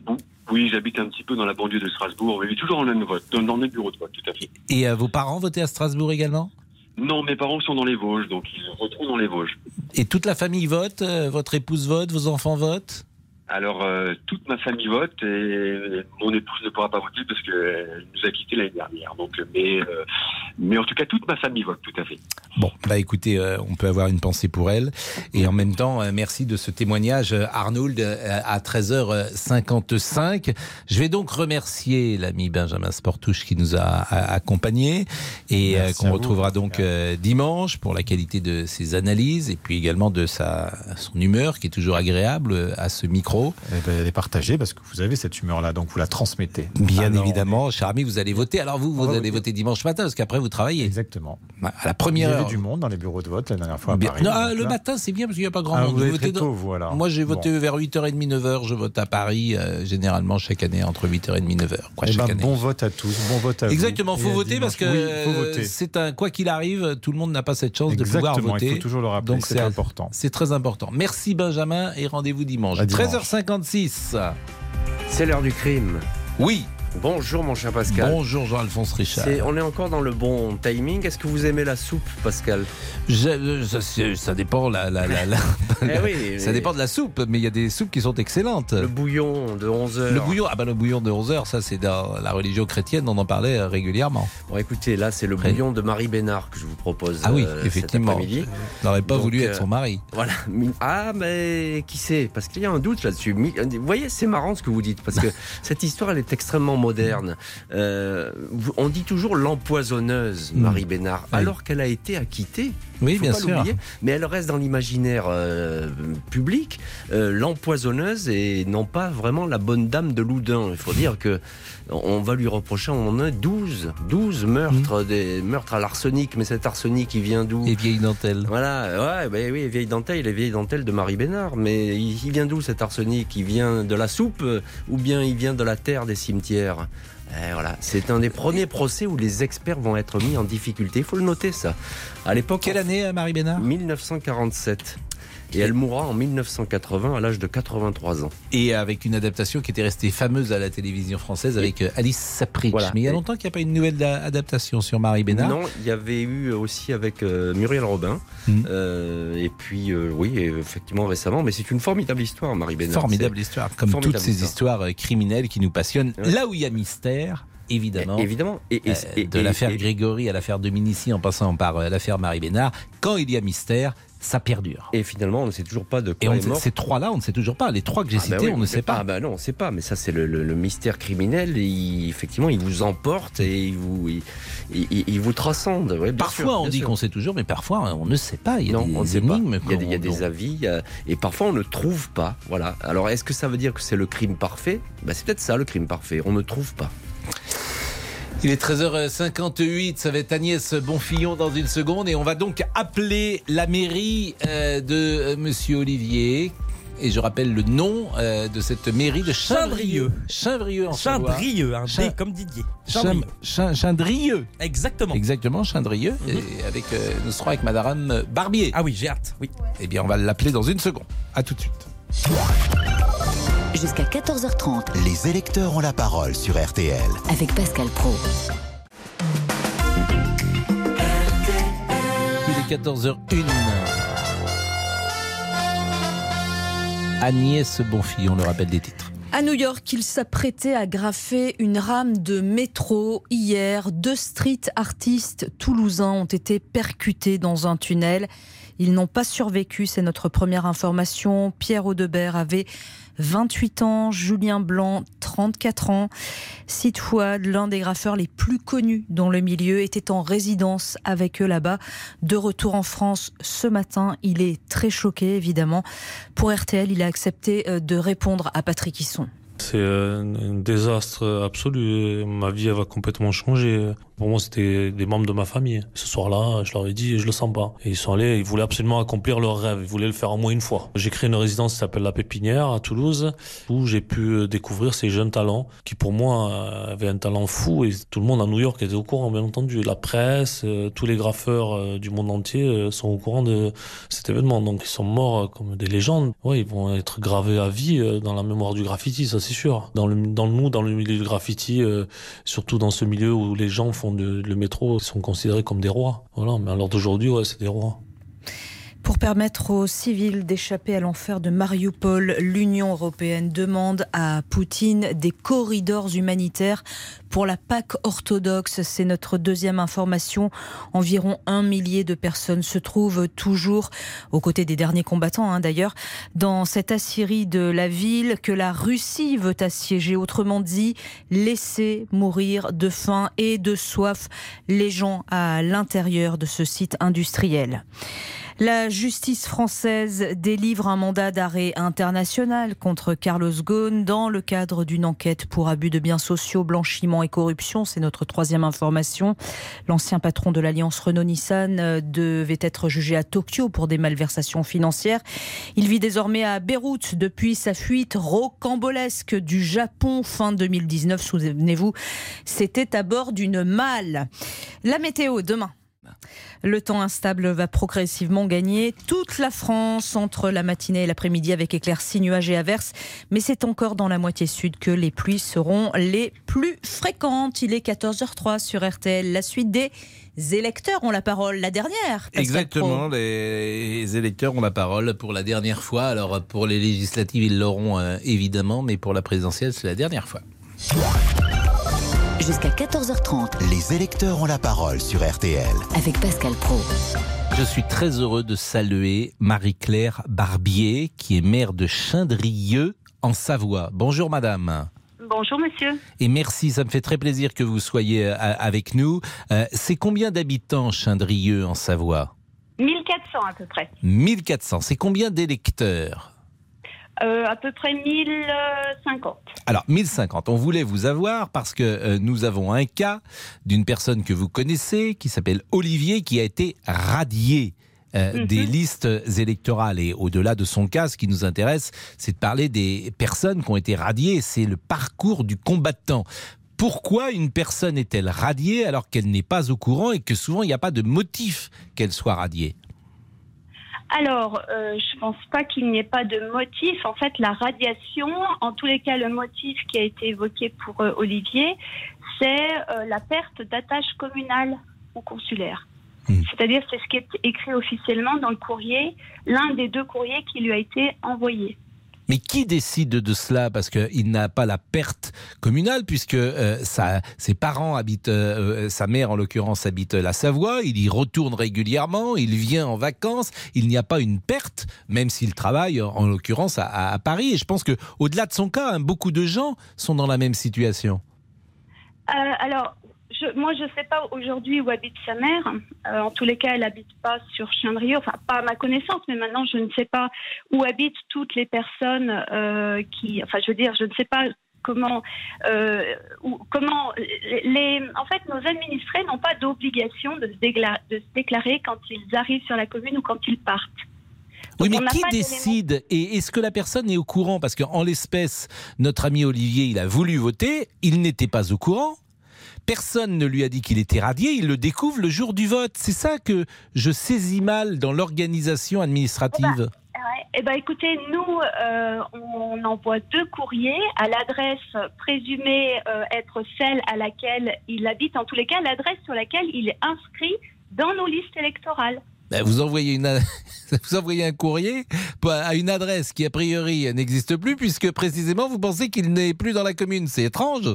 Oui, j'habite un petit peu dans la banlieue de Strasbourg, mais toujours dans le même vote, dans, dans le même bureau de vote, tout à fait. Et euh, vos parents votaient à Strasbourg également? Non, mes parents sont dans les Vosges, donc ils retrouvent dans les Vosges. Et toute la famille vote euh, Votre épouse vote Vos enfants votent? Alors, euh, toute ma famille vote et mon épouse ne pourra pas voter parce qu'elle nous a quittés l'année dernière. Donc, euh, mais, euh, mais en tout cas, toute ma famille vote, tout à fait. Bon, bah écoutez, euh, on peut avoir une pensée pour elle. Et en même temps, euh, merci de ce témoignage, euh, Arnould, à 13h55. Je vais donc remercier l'ami Benjamin Sportouche qui nous a a- accompagnés et euh, qu'on vous. retrouvera donc euh, dimanche pour la qualité de ses analyses et puis également de sa, son humeur qui est toujours agréable à ce micro. Eh ben, elle est partagée parce que vous avez cette humeur-là, donc vous la transmettez. Bien évidemment, est... ami, vous allez voter. Alors vous, vous, allez voter dimanche matin parce qu'après vous travaillez. Exactement. À la première il y avait du monde dans les bureaux de vote la dernière fois à bien. Paris. Non, ah, le matin, c'est bien parce qu'il n'y a pas grand ah, monde. Vous Moi, j'ai voté bon. vers 8h30, 9h. Je vote à Paris, euh, généralement chaque année, entre 8h30 9h. Quoi. Eh ben, bon vote à tous, bon vote à vous. Exactement, vous. faut voter parce que c'est un quoi qu'il arrive, tout le monde n'a pas cette chance de pouvoir voter. Il faut toujours le rappeler, donc c'est important. C'est très important. Merci Benjamin et rendez-vous dimanche. À 13h30. 56. C'est l'heure du crime. Oui, Bonjour mon cher Pascal. Bonjour Jean-Alphonse Richard. On est encore dans le bon timing. Est-ce que vous aimez la soupe, Pascal Je- euh, ça, dépend la, la- la- la- Eh oui, ça dépend de la soupe, mais il y a des soupes qui sont excellentes. Le bouillon de 11 heures. Le bouillon, ah bah le bouillon de 11 heures, ça c'est dans la religion chrétienne, on en parlait euh, régulièrement. Bon, écoutez, là, c'est le bouillon de Marie Bénard que je vous propose. Ah oui, euh, cet effectivement. Je n'aurais pas Donc, voulu euh, être son mari. Voilà. Ah, mais qui sait Parce qu'il y a un doute là-dessus. Vous voyez, c'est marrant ce que vous dites, parce que cette histoire, elle est extrêmement moderne. Euh, on dit toujours l'empoisonneuse, Mm. Marie Bénard, Oui. alors qu'elle a été acquittée. Oui, Faut bien pas sûr. Mais elle reste dans l'imaginaire euh, public, euh, l'empoisonneuse et non pas vraiment la bonne dame de Loudun. Il faut dire que on va lui reprocher, on en a 12, 12 meurtres, des meurtres à l'arsenic, mais cet arsenic, il vient d'où? Et vieille dentelle. Voilà, ouais, ben oui, vieille dentelle, les vieilles dentelles de Marie Bénard. Mais il, il vient d'où cet arsenic? Il vient de la soupe ou bien il vient de la terre des cimetières? Eh, voilà, c'est un des premiers procès où les experts vont être mis en difficulté. Il faut le noter, ça. À l'époque. Quelle année, euh, Marie Bénard? 1947. Et elle mourra en 1980 à l'âge de 83 ans. Et avec une adaptation qui était restée fameuse à la télévision française avec euh, Alice Sapritch. Voilà. Mais il y a longtemps qu'il n'y a pas une nouvelle da- adaptation sur Marie Bénard. Non, il y avait eu aussi avec euh, Muriel Robin. Mhm. Euh, et puis, euh, oui, effectivement récemment. Mais c'est une formidable histoire, Marie Bénard. Formidable histoire, comme formidable toutes ces histoires criminelles qui nous passionnent. Ouais. Là où il y a mystère, évidemment. Eh, évidemment. Et, et- et- de l'affaire Grégory à l'affaire Dominici en passant par l'affaire Marie Bénard, quand il y a mystère, ça perdure. Et finalement, on ne sait toujours pas de Et quoi on, est mort. ces trois-là, on ne sait toujours pas. Les trois que j'ai Ah bah cités, oui, on ne sait pas. Ah bah non, on ne sait pas. Mais ça, c'est le, le- le mystère criminel. Il, effectivement, il vous emporte et il vous, il, il- il vous transcende. Ouais, Parfois, sûr, on dit qu'on sait toujours, mais parfois, on ne sait pas. Il y a non, des on énigmes. Il y a des, il y a qu'on- des avis euh, et parfois on ne trouve pas. Voilà. Alors est-ce que ça veut dire que c'est le crime parfait? Bah, C'est peut-être ça le crime parfait. On ne trouve pas. Il est 13h58, ça va être Agnès Bonfillon dans une seconde et on va donc appeler la mairie euh, de euh, Monsieur Olivier Et je rappelle le nom euh, de cette mairie de Chindrieux. Chindrieux en. Chindrieux, un Chin- D comme Didier. Chin- Chindrieux. Chin- Chindrieux. Exactement. Exactement, Chindrieux. Et avec, euh, nous serons avec Madame Barbier. Ah oui, j'ai hâte. Oui. Eh bien, on va l'appeler dans une seconde. À tout de suite. Jusqu'à 14h30 Les électeurs ont la parole sur RTL. avec Pascal Pro. Il est 14h01. Agnès Bonfillon, on le rappelle des titres. À New York, il s'apprêtait à graffer une rame de métro. Hier, deux street artistes toulousains ont été percutés dans un tunnel. Ils n'ont pas survécu, c'est notre première information. Pierre Audebert avait 28 ans, Julien Blanc 34 ans. Sid Fouad, l'un des graffeurs les plus connus dans le milieu, était en résidence avec eux là-bas. De retour en France ce matin, il est très choqué évidemment. Pour RTL, il a accepté euh, de répondre à Patrick Hisson. C'est un, un désastre absolu. Ma vie elle va complètement changer. Pour moi, c'était des membres de ma famille. Ce soir-là, je leur ai dit, je le sens pas. Et ils sont allés, ils voulaient absolument accomplir leur rêve. Ils voulaient le faire au moins une fois. J'ai créé une résidence qui s'appelle La Pépinière à Toulouse, où j'ai pu découvrir ces jeunes talents qui, pour moi, euh, avaient un talent fou. Et tout le monde à New York était au courant, bien entendu. La presse, euh, tous les graffeurs euh, du monde entier euh, sont au courant de cet événement. Donc, ils sont morts euh, comme des légendes. Ouais, ils vont être gravés à vie euh, dans la mémoire du graffiti, ça c'est sûr. Dans le, dans nous, dans le milieu du graffiti, euh, surtout dans ce milieu où les gens font de- le métro, sont considérés comme des rois. Voilà, mais alors d'aujourd'hui, ouais, c'est des rois. Pour permettre aux civils d'échapper à l'enfer de Mariupol, l'Union européenne demande à Poutine des corridors humanitaires pour la Pâque orthodoxe. C'est notre deuxième information. Environ un millier de personnes se trouvent toujours, aux côtés des derniers combattants hein, d'ailleurs, dans cette Assyrie de la ville que la Russie veut assiéger. Autrement dit, laisser mourir de faim et de soif les gens à l'intérieur de ce site industriel. La justice française délivre un mandat d'arrêt international contre Carlos Ghosn dans le cadre d'une enquête pour abus de biens sociaux, blanchiment et corruption. C'est notre troisième information. L'ancien patron de l'alliance Renault-Nissan euh, devait être jugé à Tokyo pour des malversations financières. Il vit désormais à Beyrouth depuis sa fuite rocambolesque du Japon fin 2019. Souvenez-vous, c'était à bord d'une malle. La météo demain. Le temps instable va progressivement gagner toute la France entre la matinée et l'après-midi avec éclaircies, nuages et averses. Mais c'est encore dans la moitié sud que les pluies seront les plus fréquentes. Il est 14h03 sur RTL. La suite des électeurs ont la parole. La dernière. Exactement, les électeurs ont la parole pour la dernière fois. Alors pour les législatives, ils l'auront euh, évidemment, mais pour la présidentielle, c'est la dernière fois. Jusqu'à 14h30 Les électeurs ont la parole sur RTL. avec Pascal Pro. Je suis très heureux de saluer Marie-Claire Barbier, qui est maire de Chindrieux, en Savoie. Bonjour madame. Bonjour monsieur. Et merci, ça me fait très plaisir que vous soyez euh, avec nous. Euh, c'est combien d'habitants Chindrieux en Savoie? 1400 à peu près. 1400. C'est combien d'électeurs? Euh, à peu près 1050. Alors, 1050, on voulait vous avoir parce que euh, nous avons un cas d'une personne que vous connaissez qui s'appelle Olivier qui a été radié. euh, Mhm. des listes électorales et au-delà de son cas, ce qui nous intéresse, c'est de parler des personnes qui ont été radiées. C'est le parcours du combattant. Pourquoi une personne est-elle radiée alors qu'elle n'est pas au courant et que souvent il n'y a pas de motif qu'elle soit radiée? Alors, euh, je pense pas qu'il n'y ait pas de motif. En fait, la radiation, en tous les cas, le motif qui a été évoqué pour euh, Olivier, c'est euh, la perte d'attache communale ou consulaire. C'est-à-dire, c'est ce qui est écrit officiellement dans le courrier, l'un des deux courriers qui lui a été envoyé. Mais qui décide de cela? Parce qu'il n'a pas la perte communale, puisque euh, sa- ses parents habitent, euh, euh, sa mère en l'occurrence habite la Savoie, il y retourne régulièrement, il vient en vacances, il n'y a pas une perte, même s'il travaille en, en l'occurrence à, Paris. Et je pense que au-delà de son cas, hein, beaucoup de gens sont dans la même situation. Alors, je, moi, je ne sais pas aujourd'hui où habite sa mère. Euh, en tous les cas, elle n'habite pas sur Chindrieux, enfin, pas à ma connaissance, mais maintenant, je ne sais pas où habitent toutes les personnes euh, qui. Enfin, je veux dire, je ne sais pas comment. euh, comment les, en fait, nos administrés n'ont pas d'obligation de, se dégla- de se déclarer quand ils arrivent sur la commune ou quand ils partent. Oui, mais qui décide Et est-ce que la personne est au courant? Parce qu'en l'espèce, notre ami Olivier, il a voulu voter, il n'était pas au courant. Personne ne lui a dit qu'il était radié, il le découvre le jour du vote. C'est ça que je saisis mal dans l'organisation administrative. Ouais. Eh ben, écoutez, nous, euh, on envoie deux courriers à l'adresse présumée euh, être celle à laquelle il habite, en tous les cas, l'adresse sur laquelle il est inscrit dans nos listes électorales. Ben, vous, envoyez une, vous envoyez un courrier à une adresse qui, a priori, n'existe plus, puisque précisément, vous pensez qu'il n'est plus dans la commune. C'est étrange.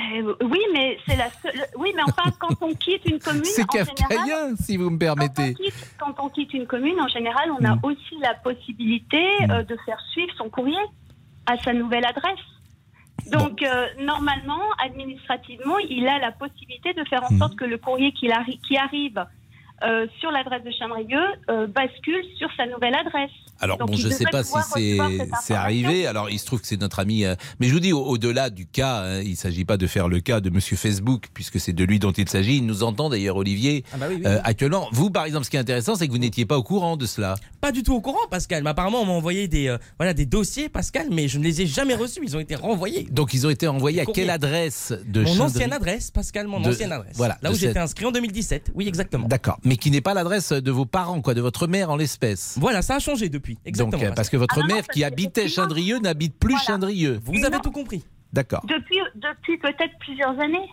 Euh, oui, mais c'est la seule. Oui, mais enfin, quand on quitte une commune, C'est kafkaïen, si vous me permettez. Quand on, quitte, quand on quitte une commune, en général, on a Mm. aussi la possibilité euh, de faire suivre son courrier à sa nouvelle adresse. Donc, euh, normalement, administrativement, il a la possibilité de faire en Mm. sorte que le courrier arri- qui arrive euh, sur l'adresse de Chandrieux euh, bascule sur sa nouvelle adresse. Alors Donc, bon, je ne sais pas si c'est arrivé. Alors il se trouve que c'est notre ami. euh, mais je vous dis, au- au-delà du cas, hein, il ne s'agit pas de faire le cas de Monsieur Facebook, puisque c'est de lui dont il s'agit. Il nous entend d'ailleurs, Olivier, Ah bah oui, oui, euh, oui. actuellement. Vous, par exemple, ce qui est intéressant, c'est que vous n'étiez pas au courant de cela. Pas du tout au courant, Pascal. Mais apparemment, on m'a envoyé des, euh, voilà, des dossiers, Pascal, mais je ne les ai jamais reçus. Ils ont été renvoyés. Donc ils ont été envoyés à Courrier. quelle adresse de Mon Chandry ancienne adresse, Pascal, mon De- ancienne adresse. voilà, Là où j'étais cette- inscrit en 2017. Oui, exactement. D'accord, mais qui n'est pas l'adresse de vos parents, quoi, de votre mère en l'espèce. Voilà, ça a changé depuis. Exactement. Donc, euh, parce que Ah votre mère qui habitait Chandrieux n'habite plus Chandrieux. Vous avez tout compris. D'accord. Depuis, depuis peut-être plusieurs années.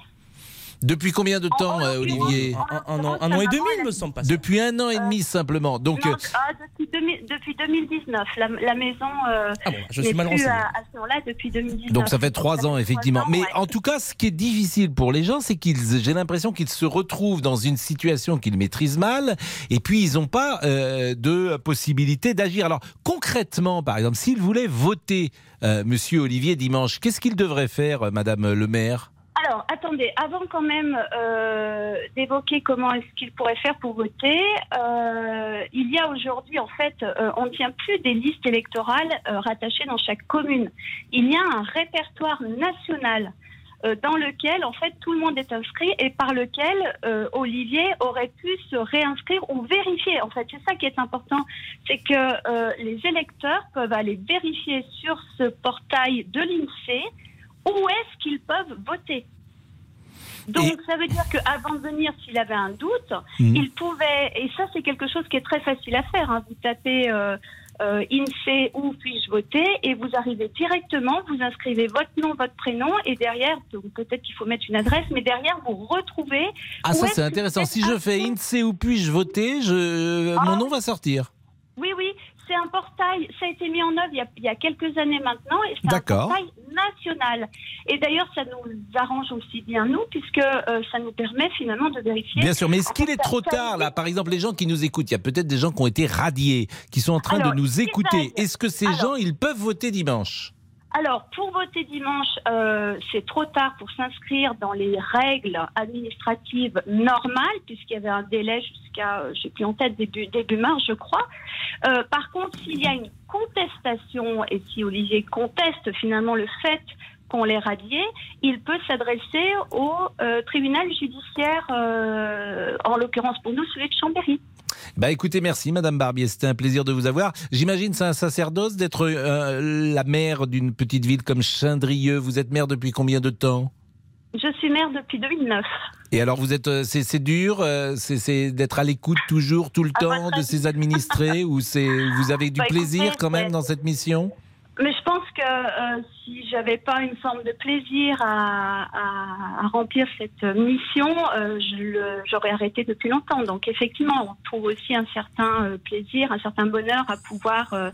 Depuis combien de temps, euh, Olivier un, an, un an et demi, il me semble. Pascal. Depuis un an et demi simplement. Donc, Non, euh, ah, depuis, 2000 depuis 2019. La, la maison euh, Ah je suis mal plus à, à ce moment-là depuis 2019. Donc ça fait trois ans effectivement. Mais ouais. en tout cas, ce qui est difficile pour les gens, c'est qu'ils, j'ai l'impression qu'ils se retrouvent dans une situation qu'ils maîtrisent mal, et puis ils n'ont pas euh, de possibilité d'agir. Alors concrètement, par exemple, s'ils voulaient voter euh, Monsieur Olivier dimanche, qu'est-ce qu'ils devraient faire, euh, Madame le maire? Alors, attendez, avant quand même euh, d'évoquer comment est-ce qu'il pourrait faire pour voter, euh, il y a aujourd'hui, en fait, euh, on ne tient plus des listes électorales euh, rattachées dans chaque commune. Il y a un répertoire national euh, dans lequel, en fait, tout le monde est inscrit et par lequel euh, Olivier aurait pu se réinscrire ou vérifier. En fait, c'est ça qui est important, c'est que les électeurs peuvent aller vérifier sur ce portail de l'INSEE où est-ce qu'ils peuvent voter? Donc, ça veut dire qu'avant de venir, s'il avait un doute, Mhm. il pouvait, et ça c'est quelque chose qui est très facile à faire, hein. vous tapez euh, euh, INSEE où puis-je voter, et vous arrivez directement, vous inscrivez votre nom, votre prénom, et derrière, peut-être qu'il faut mettre une adresse, mais derrière, vous retrouvez... Ah ça c'est intéressant. Si je fais INSEE où puis-je voter, je... Ah. mon nom va sortir. Oui, oui, c'est un portail, ça a été mis en œuvre il y a, il y a quelques années maintenant, et c'est un portail national. Et d'ailleurs, ça nous arrange aussi bien nous, puisque euh, ça nous permet finalement de vérifier. Bien sûr, mais est-ce qu'il est trop tard là? Par exemple, les gens qui nous écoutent, il y a peut-être des gens qui ont été radiés, qui sont en train Alors, de nous écouter. Est-ce que ces Alors- gens, ils peuvent voter dimanche? Alors, pour voter dimanche, euh, c'est trop tard pour s'inscrire dans les règles administratives normales, puisqu'il y avait un délai jusqu'à, euh, je sais plus en tête, début, début mars, je crois. Euh, par contre, s'il y a une contestation, et si Olivier conteste finalement le fait qu'on l'ait radié, il peut s'adresser au euh, tribunal judiciaire, euh, en l'occurrence pour nous, celui de Chambéry. Bah écoutez, merci Madame Barbier, c'était un plaisir de vous avoir. J'imagine c'est un sacerdoce d'être euh, la maire d'une petite ville comme Chindrieux. Vous êtes maire depuis combien de temps? Je suis maire depuis 2009. Et alors vous êtes, c'est dur, c'est d'être à l'écoute toujours, tout le À temps votre de ces administrés ou c'est vous avez du Bah, écoutez, plaisir quand même dans cette mission? Mais je pense que euh, si j'avais pas une forme de plaisir à, à- à remplir cette mission, euh, j'aurais arrêté depuis longtemps. Donc effectivement, on trouve aussi un certain euh, plaisir, un certain bonheur à pouvoir euh,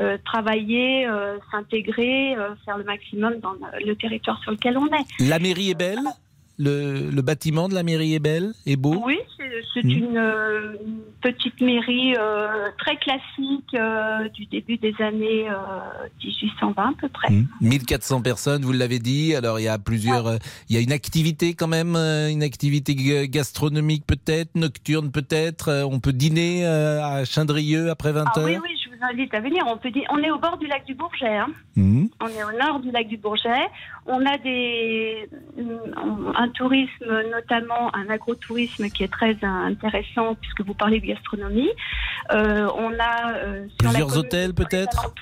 euh, travailler, s'intégrer, faire le maximum dans le territoire sur lequel on est. La mairie est belle? Le, le bâtiment de la mairie est belle, est beau? Oui, c'est Mm. une, euh, une petite mairie euh, très classique euh, du début des années euh, 1820 à peu près. Hmm. 1400 personnes, vous l'avez dit. Alors il y a plusieurs, il y a une activité quand même, une activité gastronomique peut-être, nocturne peut-être. On peut dîner à Chindrieux après 20 Ah heures? oui, oui, je invite à venir. On, peut dire, on est au bord du lac du Bourget. hein. Mhm. On est au nord du lac du Bourget. On a des, un tourisme, notamment un agrotourisme qui est très intéressant puisque vous parlez de gastronomie. Euh, on a euh, sur Plusieurs hôtels peut-être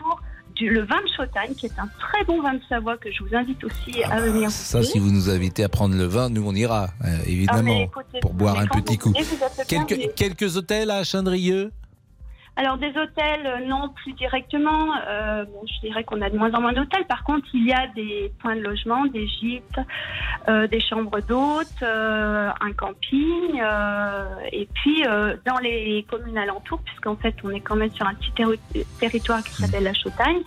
le vin de Chautagne, qui est un très bon vin de Savoie que je vous invite aussi à venir Ah, Ça, goûter. si vous nous invitez à prendre le vin, nous on ira, euh, Ah, évidemment, écoutez, pour boire un petit coup. Quelques, hôtels à Chandrieux Alors des hôtels, euh, non plus directement. Euh, bon, je dirais qu'on a de moins en moins d'hôtels. Par contre, il y a des points de logement, des gîtes, euh, des chambres d'hôtes, euh, un camping. euh, et puis euh, dans les communes alentours, puisqu'en fait on est quand même sur un petit terri- territoire qui s'appelle la Chautagne,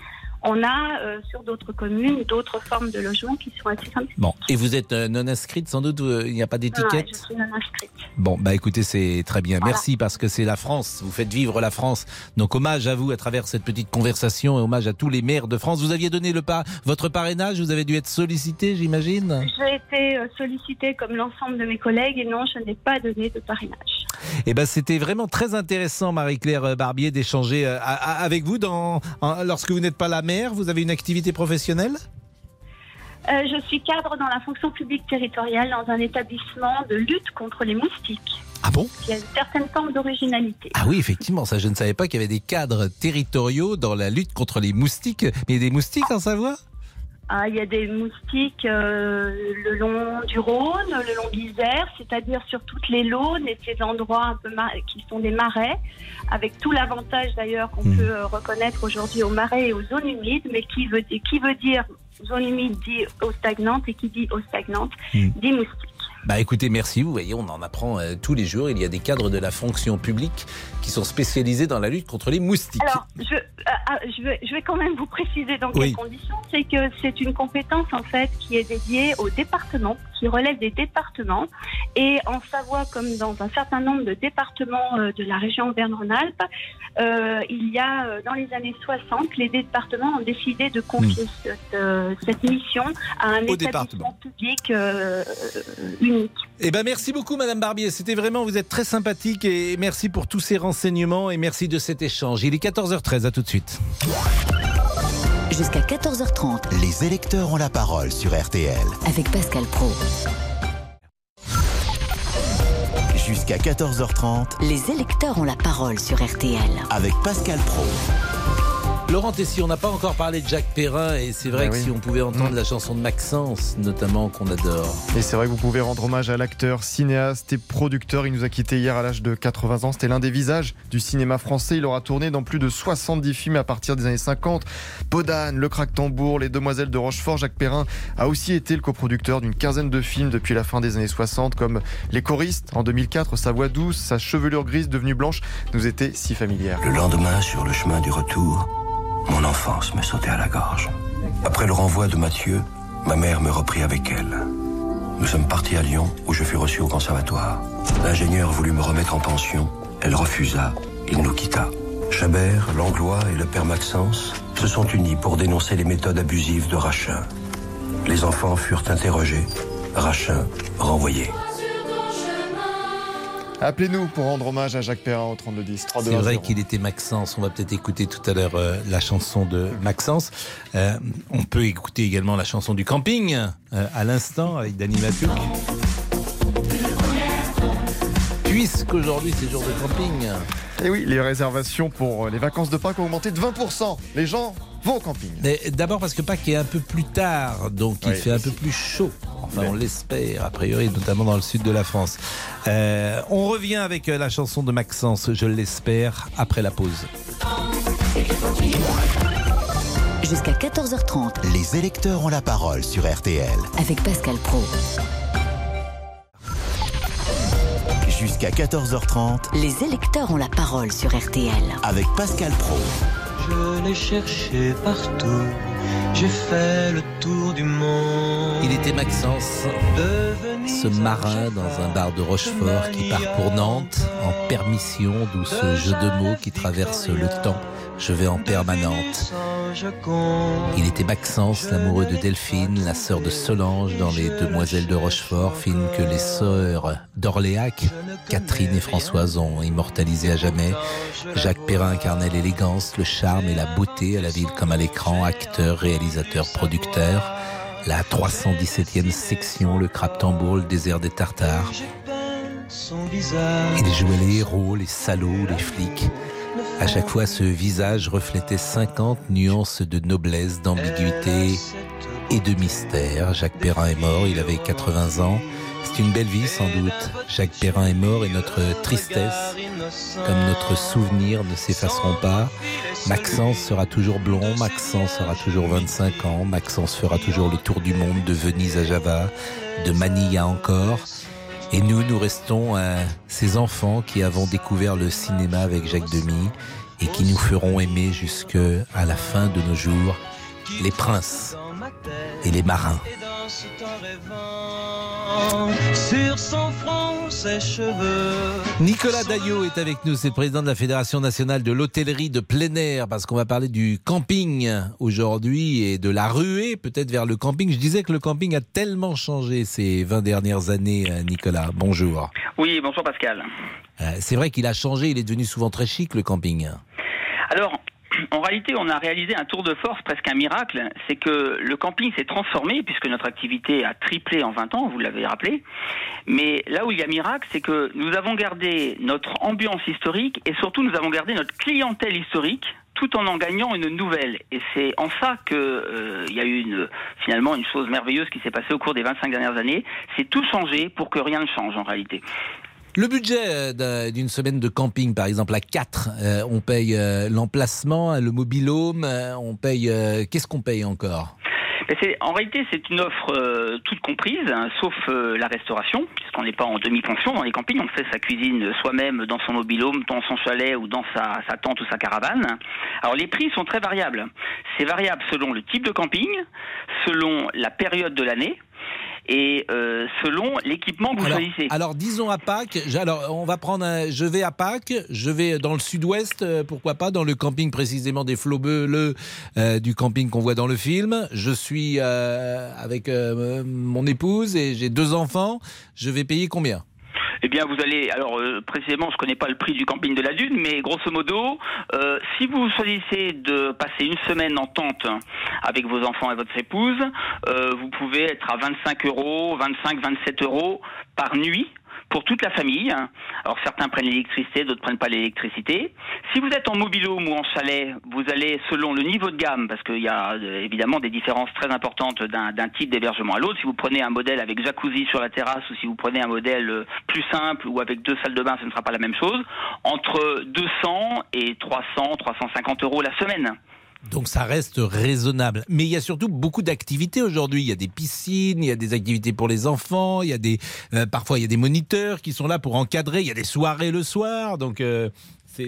on a euh, sur d'autres communes d'autres formes de logements qui sont assez. Bon, et vous êtes euh, non inscrite, sans doute, euh, il n'y a pas d'étiquette je suis non inscrite. Bon, bah écoutez, c'est très bien. Voilà. Merci parce que c'est la France. Vous faites vivre la France. Donc hommage à vous à travers cette petite conversation et hommage à tous les maires de France. Vous aviez donné le pas, votre parrainage, vous avez dû être sollicité, j'imagine. J'ai été sollicitée comme l'ensemble de mes collègues et non, je n'ai pas donné de parrainage. Eh ben, c'était vraiment très intéressant, Marie-Claire Barbier, d'échanger avec vous. Dans, lorsque vous n'êtes pas la vous avez une activité professionnelle? Euh, je suis cadre dans la fonction publique territoriale dans un établissement de lutte contre les moustiques. Ah bon? Qui a une certaine forme d'originalité. Ah oui, effectivement, ça, je ne savais pas qu'il y avait des cadres territoriaux dans la lutte contre les moustiques. Mais il y a des moustiques en Savoie? Ah, il y a des moustiques euh, le long du Rhône, le long de l'Isère, c'est-à-dire sur toutes les Launes et ces endroits un peu qui sont des marais, avec tout l'avantage d'ailleurs qu'on peut euh, reconnaître aujourd'hui aux marais et aux zones humides, mais qui veut, qui veut dire zone humide dit eau stagnante et qui dit eau stagnante dit moustique. Bah écoutez, merci. Vous voyez, on en apprend euh, tous les jours. Il y a des cadres de la fonction publique qui sont spécialisés dans la lutte contre les moustiques. Alors, je, euh, ah, je, vais, je vais quand même vous préciser dans Oui. quelles conditions. C'est que c'est une compétence en fait qui est dédiée au département, qui relève des départements. Et en Savoie, comme dans un certain nombre de départements euh, de la région Auvergne-Rhône-Alpes, il y a dans les années 60, les départements ont décidé de confier cette, euh, cette mission à un Au établissement public unique. Eh ben merci beaucoup Madame Barbier, c'était vraiment, vous êtes très sympathique et merci pour tous ces renseignements et merci de cet échange. Il est 14h13, à tout de suite. Jusqu'à 14h30 Les électeurs ont la parole sur RTL. avec Pascal Pro. Jusqu'à 14h30 Les électeurs ont la parole sur RTL. avec Pascal Pro. Laurent Tessier, on n'a pas encore parlé de Jacques Perrin et c'est vrai Ben que oui. si on pouvait entendre la chanson de Maxence, notamment qu'on adore. Et c'est vrai que vous pouvez rendre hommage à l'acteur, cinéaste et producteur. Il nous a quittés hier à l'âge de 80 ans. C'était l'un des visages du cinéma français. Il aura tourné dans plus de 70 films à partir des années 50. Podane, Le Craque-Tambour, Les Demoiselles de Rochefort. Jacques Perrin a aussi été le coproducteur d'une quinzaine de films depuis la fin des années 60, comme Les Choristes en 2004. Sa voix douce, sa chevelure grise devenue blanche nous était si familière. Le lendemain, sur le chemin du retour, mon enfance me sautait à la gorge. Après le renvoi de Mathieu, ma mère me reprit avec elle. Nous sommes partis à Lyon, où je fus reçu au conservatoire. L'ingénieur voulut me remettre en pension. Elle refusa. Il nous quitta. Chabert, Langlois et le père Maxence se sont unis pour dénoncer les méthodes abusives de Rachin. Les enfants furent interrogés. Rachin renvoyé. Appelez-nous pour rendre hommage à Jacques Perrin au 3210. C'est vrai qu'il était Maxence. On va peut-être écouter tout à l'heure euh, la chanson de Maxence. Euh, on peut écouter également la chanson du camping euh, à l'instant avec Dani Matouk. Puisqu'aujourd'hui c'est jour de camping. Et oui, les réservations pour les vacances de Pâques ont augmenté de 20%. Les gens vont au camping. Mais D'abord parce que Pâques est un peu plus tard, donc il Oui, fait un peu plus chaud. Enfin, on l'espère, a priori, notamment dans le sud de la France. Euh, on revient avec euh, la chanson de Maxence, je l'espère, après la pause. Jusqu'à 14h30 Les électeurs ont la parole sur RTL. avec Pascal Pro. Jusqu'à 14h30 Les électeurs ont la parole sur RTL. avec Pascal Pro. Je l'ai cherché partout, j'ai fait le tour du monde. Il était Maxence, ce marin dans un bar de Rochefort qui part pour Nantes en permission, d'où ce jeu de mots qui traverse le temps je vais en permanente. Il était Maxence, l'amoureux de Delphine, la sœur de Solange dans Les Demoiselles de Rochefort, film que les sœurs d'Orléac, Catherine et Françoise ont immortalisé à jamais. Jacques Perrin incarnait l'élégance, le charme et la beauté à la ville comme à l'écran, acteur, réalisateur, producteur. La 317e section, le crabe tambour, le désert des Tartares. Il jouait les héros, les salauds, les flics. À chaque fois, ce visage reflétait 50 nuances de noblesse, d'ambiguïté et de mystère. Jacques Perrin est mort, il avait 80 ans. C'est une belle vie sans doute. Jacques Perrin est mort et notre tristesse, comme notre souvenir, ne s'effaceront pas. Maxence sera toujours blond, Maxence sera toujours 25 ans, Maxence fera toujours le tour du monde de Venise à Java, de Manille à encore. Et nous, nous restons euh, ces enfants qui avons découvert le cinéma avec Jacques Demy et qui nous feront aimer jusqu'à la fin de nos jours les princes et les marins. Ses cheveux. Nicolas Daillot est avec nous, c'est le président de la Fédération nationale de l'hôtellerie de plein air, parce qu'on va parler du camping aujourd'hui et de la ruée peut-être vers le camping. Je disais que le camping a tellement changé ces 20 dernières années, euh, Nicolas. Bonjour. Oui, bonjour Pascal. Euh, c'est vrai qu'il a changé, il est devenu souvent très chic le camping. Alors, en réalité, on a réalisé un tour de force, presque un miracle. C'est que le camping s'est transformé, puisque notre activité a triplé en 20 ans, vous l'avez rappelé. Mais là où il y a miracle, c'est que nous avons gardé notre ambiance historique et surtout nous avons gardé notre clientèle historique tout en en gagnant une nouvelle. Et c'est en ça que euh, il y a eu une, finalement une chose merveilleuse qui s'est passée au cours des 25 dernières années. C'est tout changer pour que rien ne change en réalité. Le budget euh, d'un- d'une semaine de camping, par exemple, à 4, on paye euh, l'emplacement, le mobilhome, euh, on paye... euh, Qu'est-ce qu'on paye encore? C'est- en réalité, c'est une offre euh, toute comprise, hein, sauf euh, la restauration, puisqu'on n'est pas en demi-pension dans les campings. On fait sa cuisine soi-même dans son mobilhome, dans son chalet ou dans sa tente ou sa caravane. Alors les prix sont très variables. C'est variable selon le type de camping, selon la période de l'année et euh, selon l'équipement que vous alors, choisissez. alors, disons à Pâques, alors on va prendre un, je vais à Pâques, je vais dans le sud-ouest, euh, pourquoi pas, dans le camping précisément des bleus euh, du camping qu'on voit dans le film. Je suis euh, avec mon épouse et j'ai deux enfants. Je vais payer combien? Eh bien, vous allez. Alors, euh, précisément, je connais pas le prix du camping de la Dune, mais grosso modo, euh, si vous choisissez de passer une semaine en tente avec vos enfants et votre épouse, euh, vous pouvez être à 25 euros, 25, 27 euros par nuit. Pour toute la famille. Alors certains prennent l'électricité, d'autres prennent pas l'électricité. Si vous êtes en mobilhome ou en chalet, vous allez selon le niveau de gamme, parce qu'il y a euh, évidemment des différences très importantes d'un type d'hébergement à l'autre. Si vous prenez un modèle avec jacuzzi sur la terrasse ou si vous prenez un modèle euh, plus simple ou avec deux salles de bain, ce ne sera pas la même chose. Entre 200 et 300, 350 euros la semaine. Donc ça reste raisonnable. Mais il y a surtout beaucoup d'activités aujourd'hui. Il y a des piscines, il y a des activités pour les enfants, il y a des euh, parfois il y a des moniteurs qui sont là pour encadrer. Il y a des soirées le soir, donc euh,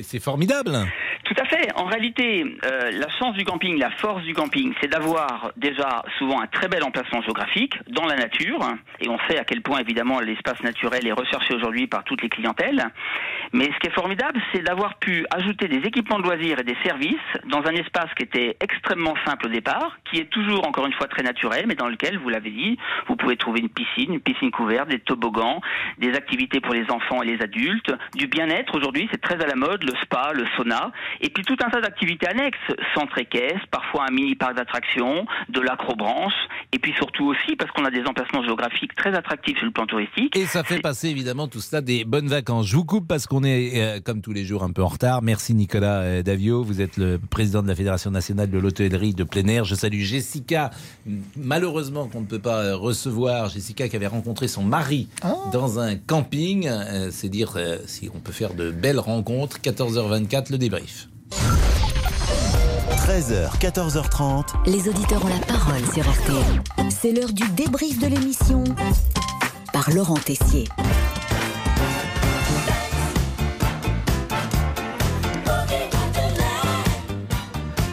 c'est formidable. Tout à fait. En réalité, euh, la chance du camping, la force du camping, c'est d'avoir déjà souvent un très bel emplacement géographique dans la nature. Et on sait à quel point, évidemment, l'espace naturel est recherché aujourd'hui par toutes les clientèles. Mais ce qui est formidable, c'est d'avoir pu ajouter des équipements de loisirs et des services dans un espace qui était extrêmement simple au départ, qui est toujours, encore une fois, très naturel, mais dans lequel, vous l'avez dit, vous pouvez trouver une piscine, une piscine couverte, des toboggans, des activités pour les enfants et les adultes, du bien-être. Aujourd'hui, c'est très à la mode, le spa, le sauna, et puis tout un tas d'activités annexes, centre équestre, parfois un mini parc d'attractions, de l'acrobranche, et puis surtout aussi parce qu'on a des emplacements géographiques très attractifs sur le plan touristique. Et ça fait passer évidemment tout cela des bonnes vacances. Je vous coupe parce qu'on est, euh, comme tous les jours, un peu en retard. Merci Nicolas euh, Davio. Vous êtes le président de la Fédération nationale de l'hôtellerie de plein air. Je salue Jessica, malheureusement qu'on ne peut pas euh, recevoir. Jessica qui avait rencontré son mari dans un camping. Euh, C'est dire euh, si on peut faire de belles rencontres. 14h24, le débrief. 13h, 14h30. Les auditeurs ont la parole sur RTL. C'est l'heure du débrief de l'émission par Laurent Tessier.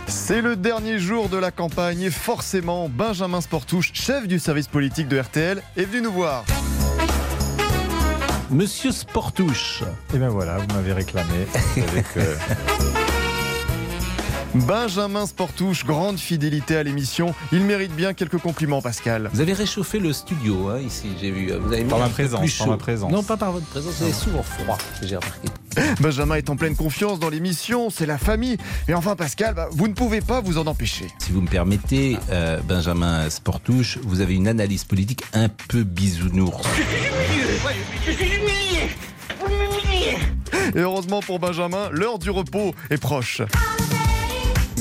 C'est le dernier jour de la campagne et forcément, Benjamin Sportouche, chef du service politique de RTL, est venu nous voir. Monsieur Sportouche. Et ben voilà, vous m'avez réclamé. Avec, euh, Benjamin Sportouche, grande fidélité à l'émission. Il mérite bien quelques compliments, Pascal. Vous avez réchauffé le studio hein, ici, j'ai vu. Vous avez mis Par ma présence, plus par ma présence. Non, pas par votre présence, vous avez souvent froid, j'ai remarqué. Benjamin est en pleine confiance dans l'émission, c'est la famille. Et enfin, Pascal, bah, vous ne pouvez pas vous en empêcher. Si vous me permettez, euh, Benjamin Sportouche, vous avez une analyse politique un peu bisounours. Je suis humilié Vous m'humiliez Et heureusement pour Benjamin, l'heure du repos est proche.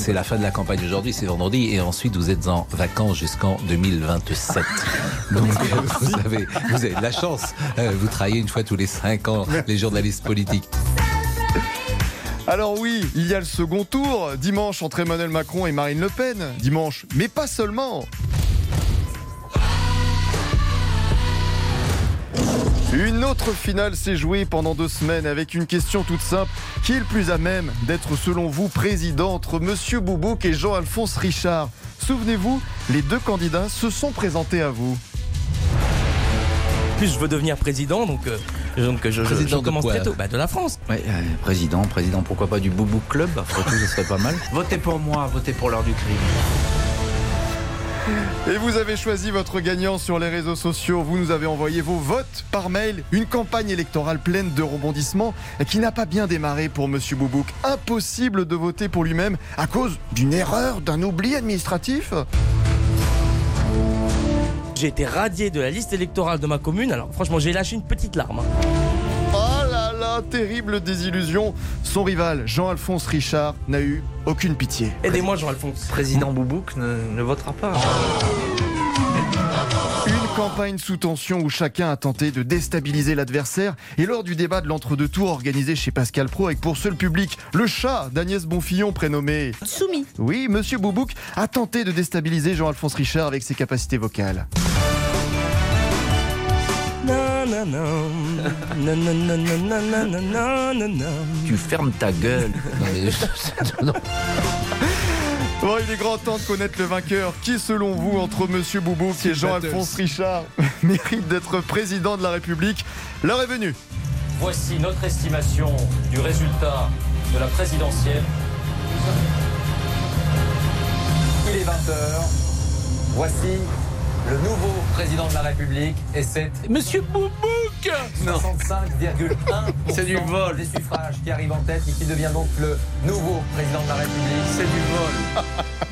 C'est la fin de la campagne aujourd'hui, c'est vendredi, et ensuite vous êtes en vacances jusqu'en 2027. Donc vous avez, vous avez de la chance. Euh, vous travaillez une fois tous les cinq ans, les journalistes politiques. Alors oui, il y a le second tour, dimanche entre Emmanuel Macron et Marine Le Pen. Dimanche, mais pas seulement. Une autre finale s'est jouée pendant deux semaines avec une question toute simple. Qui est le plus à même d'être selon vous président entre Monsieur Boubouk et Jean-Alphonse Richard? Souvenez-vous, les deux candidats se sont présentés à vous. plus je veux devenir président, donc, euh, donc je, je- Président je de commence quoi très tôt. Bah, de la France. Ouais, euh, président, président, pourquoi pas du Boubou Club? Après tout, ce serait pas mal. Votez pour moi, votez pour l'heure du crime. Et vous avez choisi votre gagnant sur les réseaux sociaux. Vous nous avez envoyé vos votes par mail. Une campagne électorale pleine de rebondissements qui n'a pas bien démarré pour Monsieur Boubouk. Impossible de voter pour lui-même à cause d'une erreur, d'un oubli administratif. J'ai été radié de la liste électorale de ma commune. Alors franchement, j'ai lâché une petite larme. Là terrible désillusion. Son rival, Jean-Alphonse Richard, n'a eu aucune pitié. Aidez-moi, Jean-Alphonse. Président Boubouk ne, ne votera pas. Une campagne sous tension où chacun a tenté de déstabiliser l'adversaire. Et lors du débat de l'entre-deux tours organisé chez Pascal Pro avec pour seul public le chat d'Agnès Bonfillon prénommé Soumis. Oui, Monsieur Boubouk a tenté de déstabiliser Jean-Alphonse Richard avec ses capacités vocales. Tu fermes ta gueule. Bon, il est grand temps de connaître le vainqueur. Qui, selon vous, entre Monsieur Boubouk et Jean-Alphonse Richard, mérite d'être président de la République L'heure est venue. Voici notre estimation du résultat de la présidentielle. Il est 20h. Voici le nouveau président de la République et c'est Monsieur Boubouk 65,1% C'est du vol. des suffrages qui arrivent en tête et qui devient donc le nouveau président de la République. C'est du vol.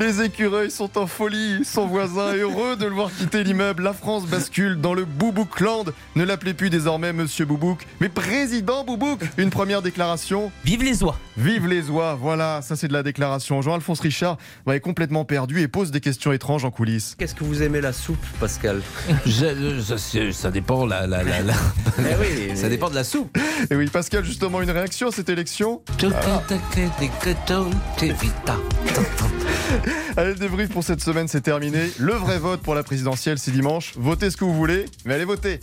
Les écureuils sont en folie. Son voisin est heureux de le voir quitter l'immeuble. La France bascule dans le Bouboukland. Ne l'appelez plus désormais Monsieur Boubouk, mais Président Boubouk. Une première déclaration. Vive les oies. Vive les oies. Voilà, ça c'est de la déclaration. Jean-Alphonse Richard bah, est complètement perdu et pose des questions étranges en coulisses. Qu'est-ce que vous aimez la soupe, Pascal? Je- ça, dépend la, la, la, la- Eh oui, ça dépend de la soupe. Et oui, Pascal, justement, une réaction à cette élection? Allez, le débrief pour cette semaine, c'est terminé. Le vrai vote pour la présidentielle, c'est dimanche. Votez ce que vous voulez, mais allez voter.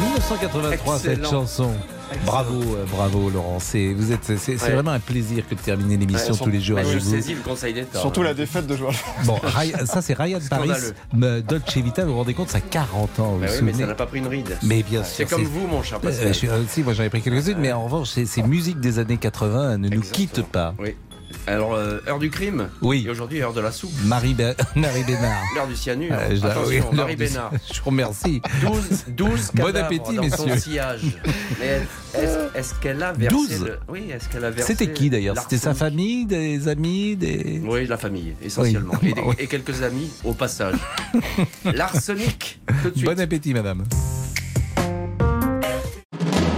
1983, cette chanson. Bravo, euh, bravo Laurent. C'est vous êtes, c'est, c'est Ouais. vraiment un plaisir que de terminer l'émission Ouais, tous les jours avec Je vous. saisis le conseil d'État. Surtout la défaite de Joël. Bon, Ryan- ça c'est Ryan Paris, Dolce Vita. Vous vous rendez compte, ça a 40 ans. Vous Bah vous oui, mais ça n'a pas pris une ride. Mais bien C'est sûr, comme c'est- vous, mon cher Euh, Pascal. je suis- euh, si, moi j'en ai pris quelques-unes, mais en revanche, ces, ces musiques des années 80 ne nous quittent pas. Oui. Alors, euh, heure du crime Oui. Et aujourd'hui, heure de la soupe. Marie, Be- Marie Bénard. L'heure du cyanure. Euh, je la- Attention, oui, Marie du- Bénard. Je vous remercie. 12, 12 Bon appétit, dans son messieurs. sillage. Mais est-ce qu'elle a versé 12? le- Oui, est-ce qu'elle a versé C'était qui d'ailleurs? C'était sa famille, des amis, des. Oui, la famille, essentiellement. Oui. Et, des- Oui. et quelques amis au passage. L'arsenic, tout de suite. Bon appétit, madame.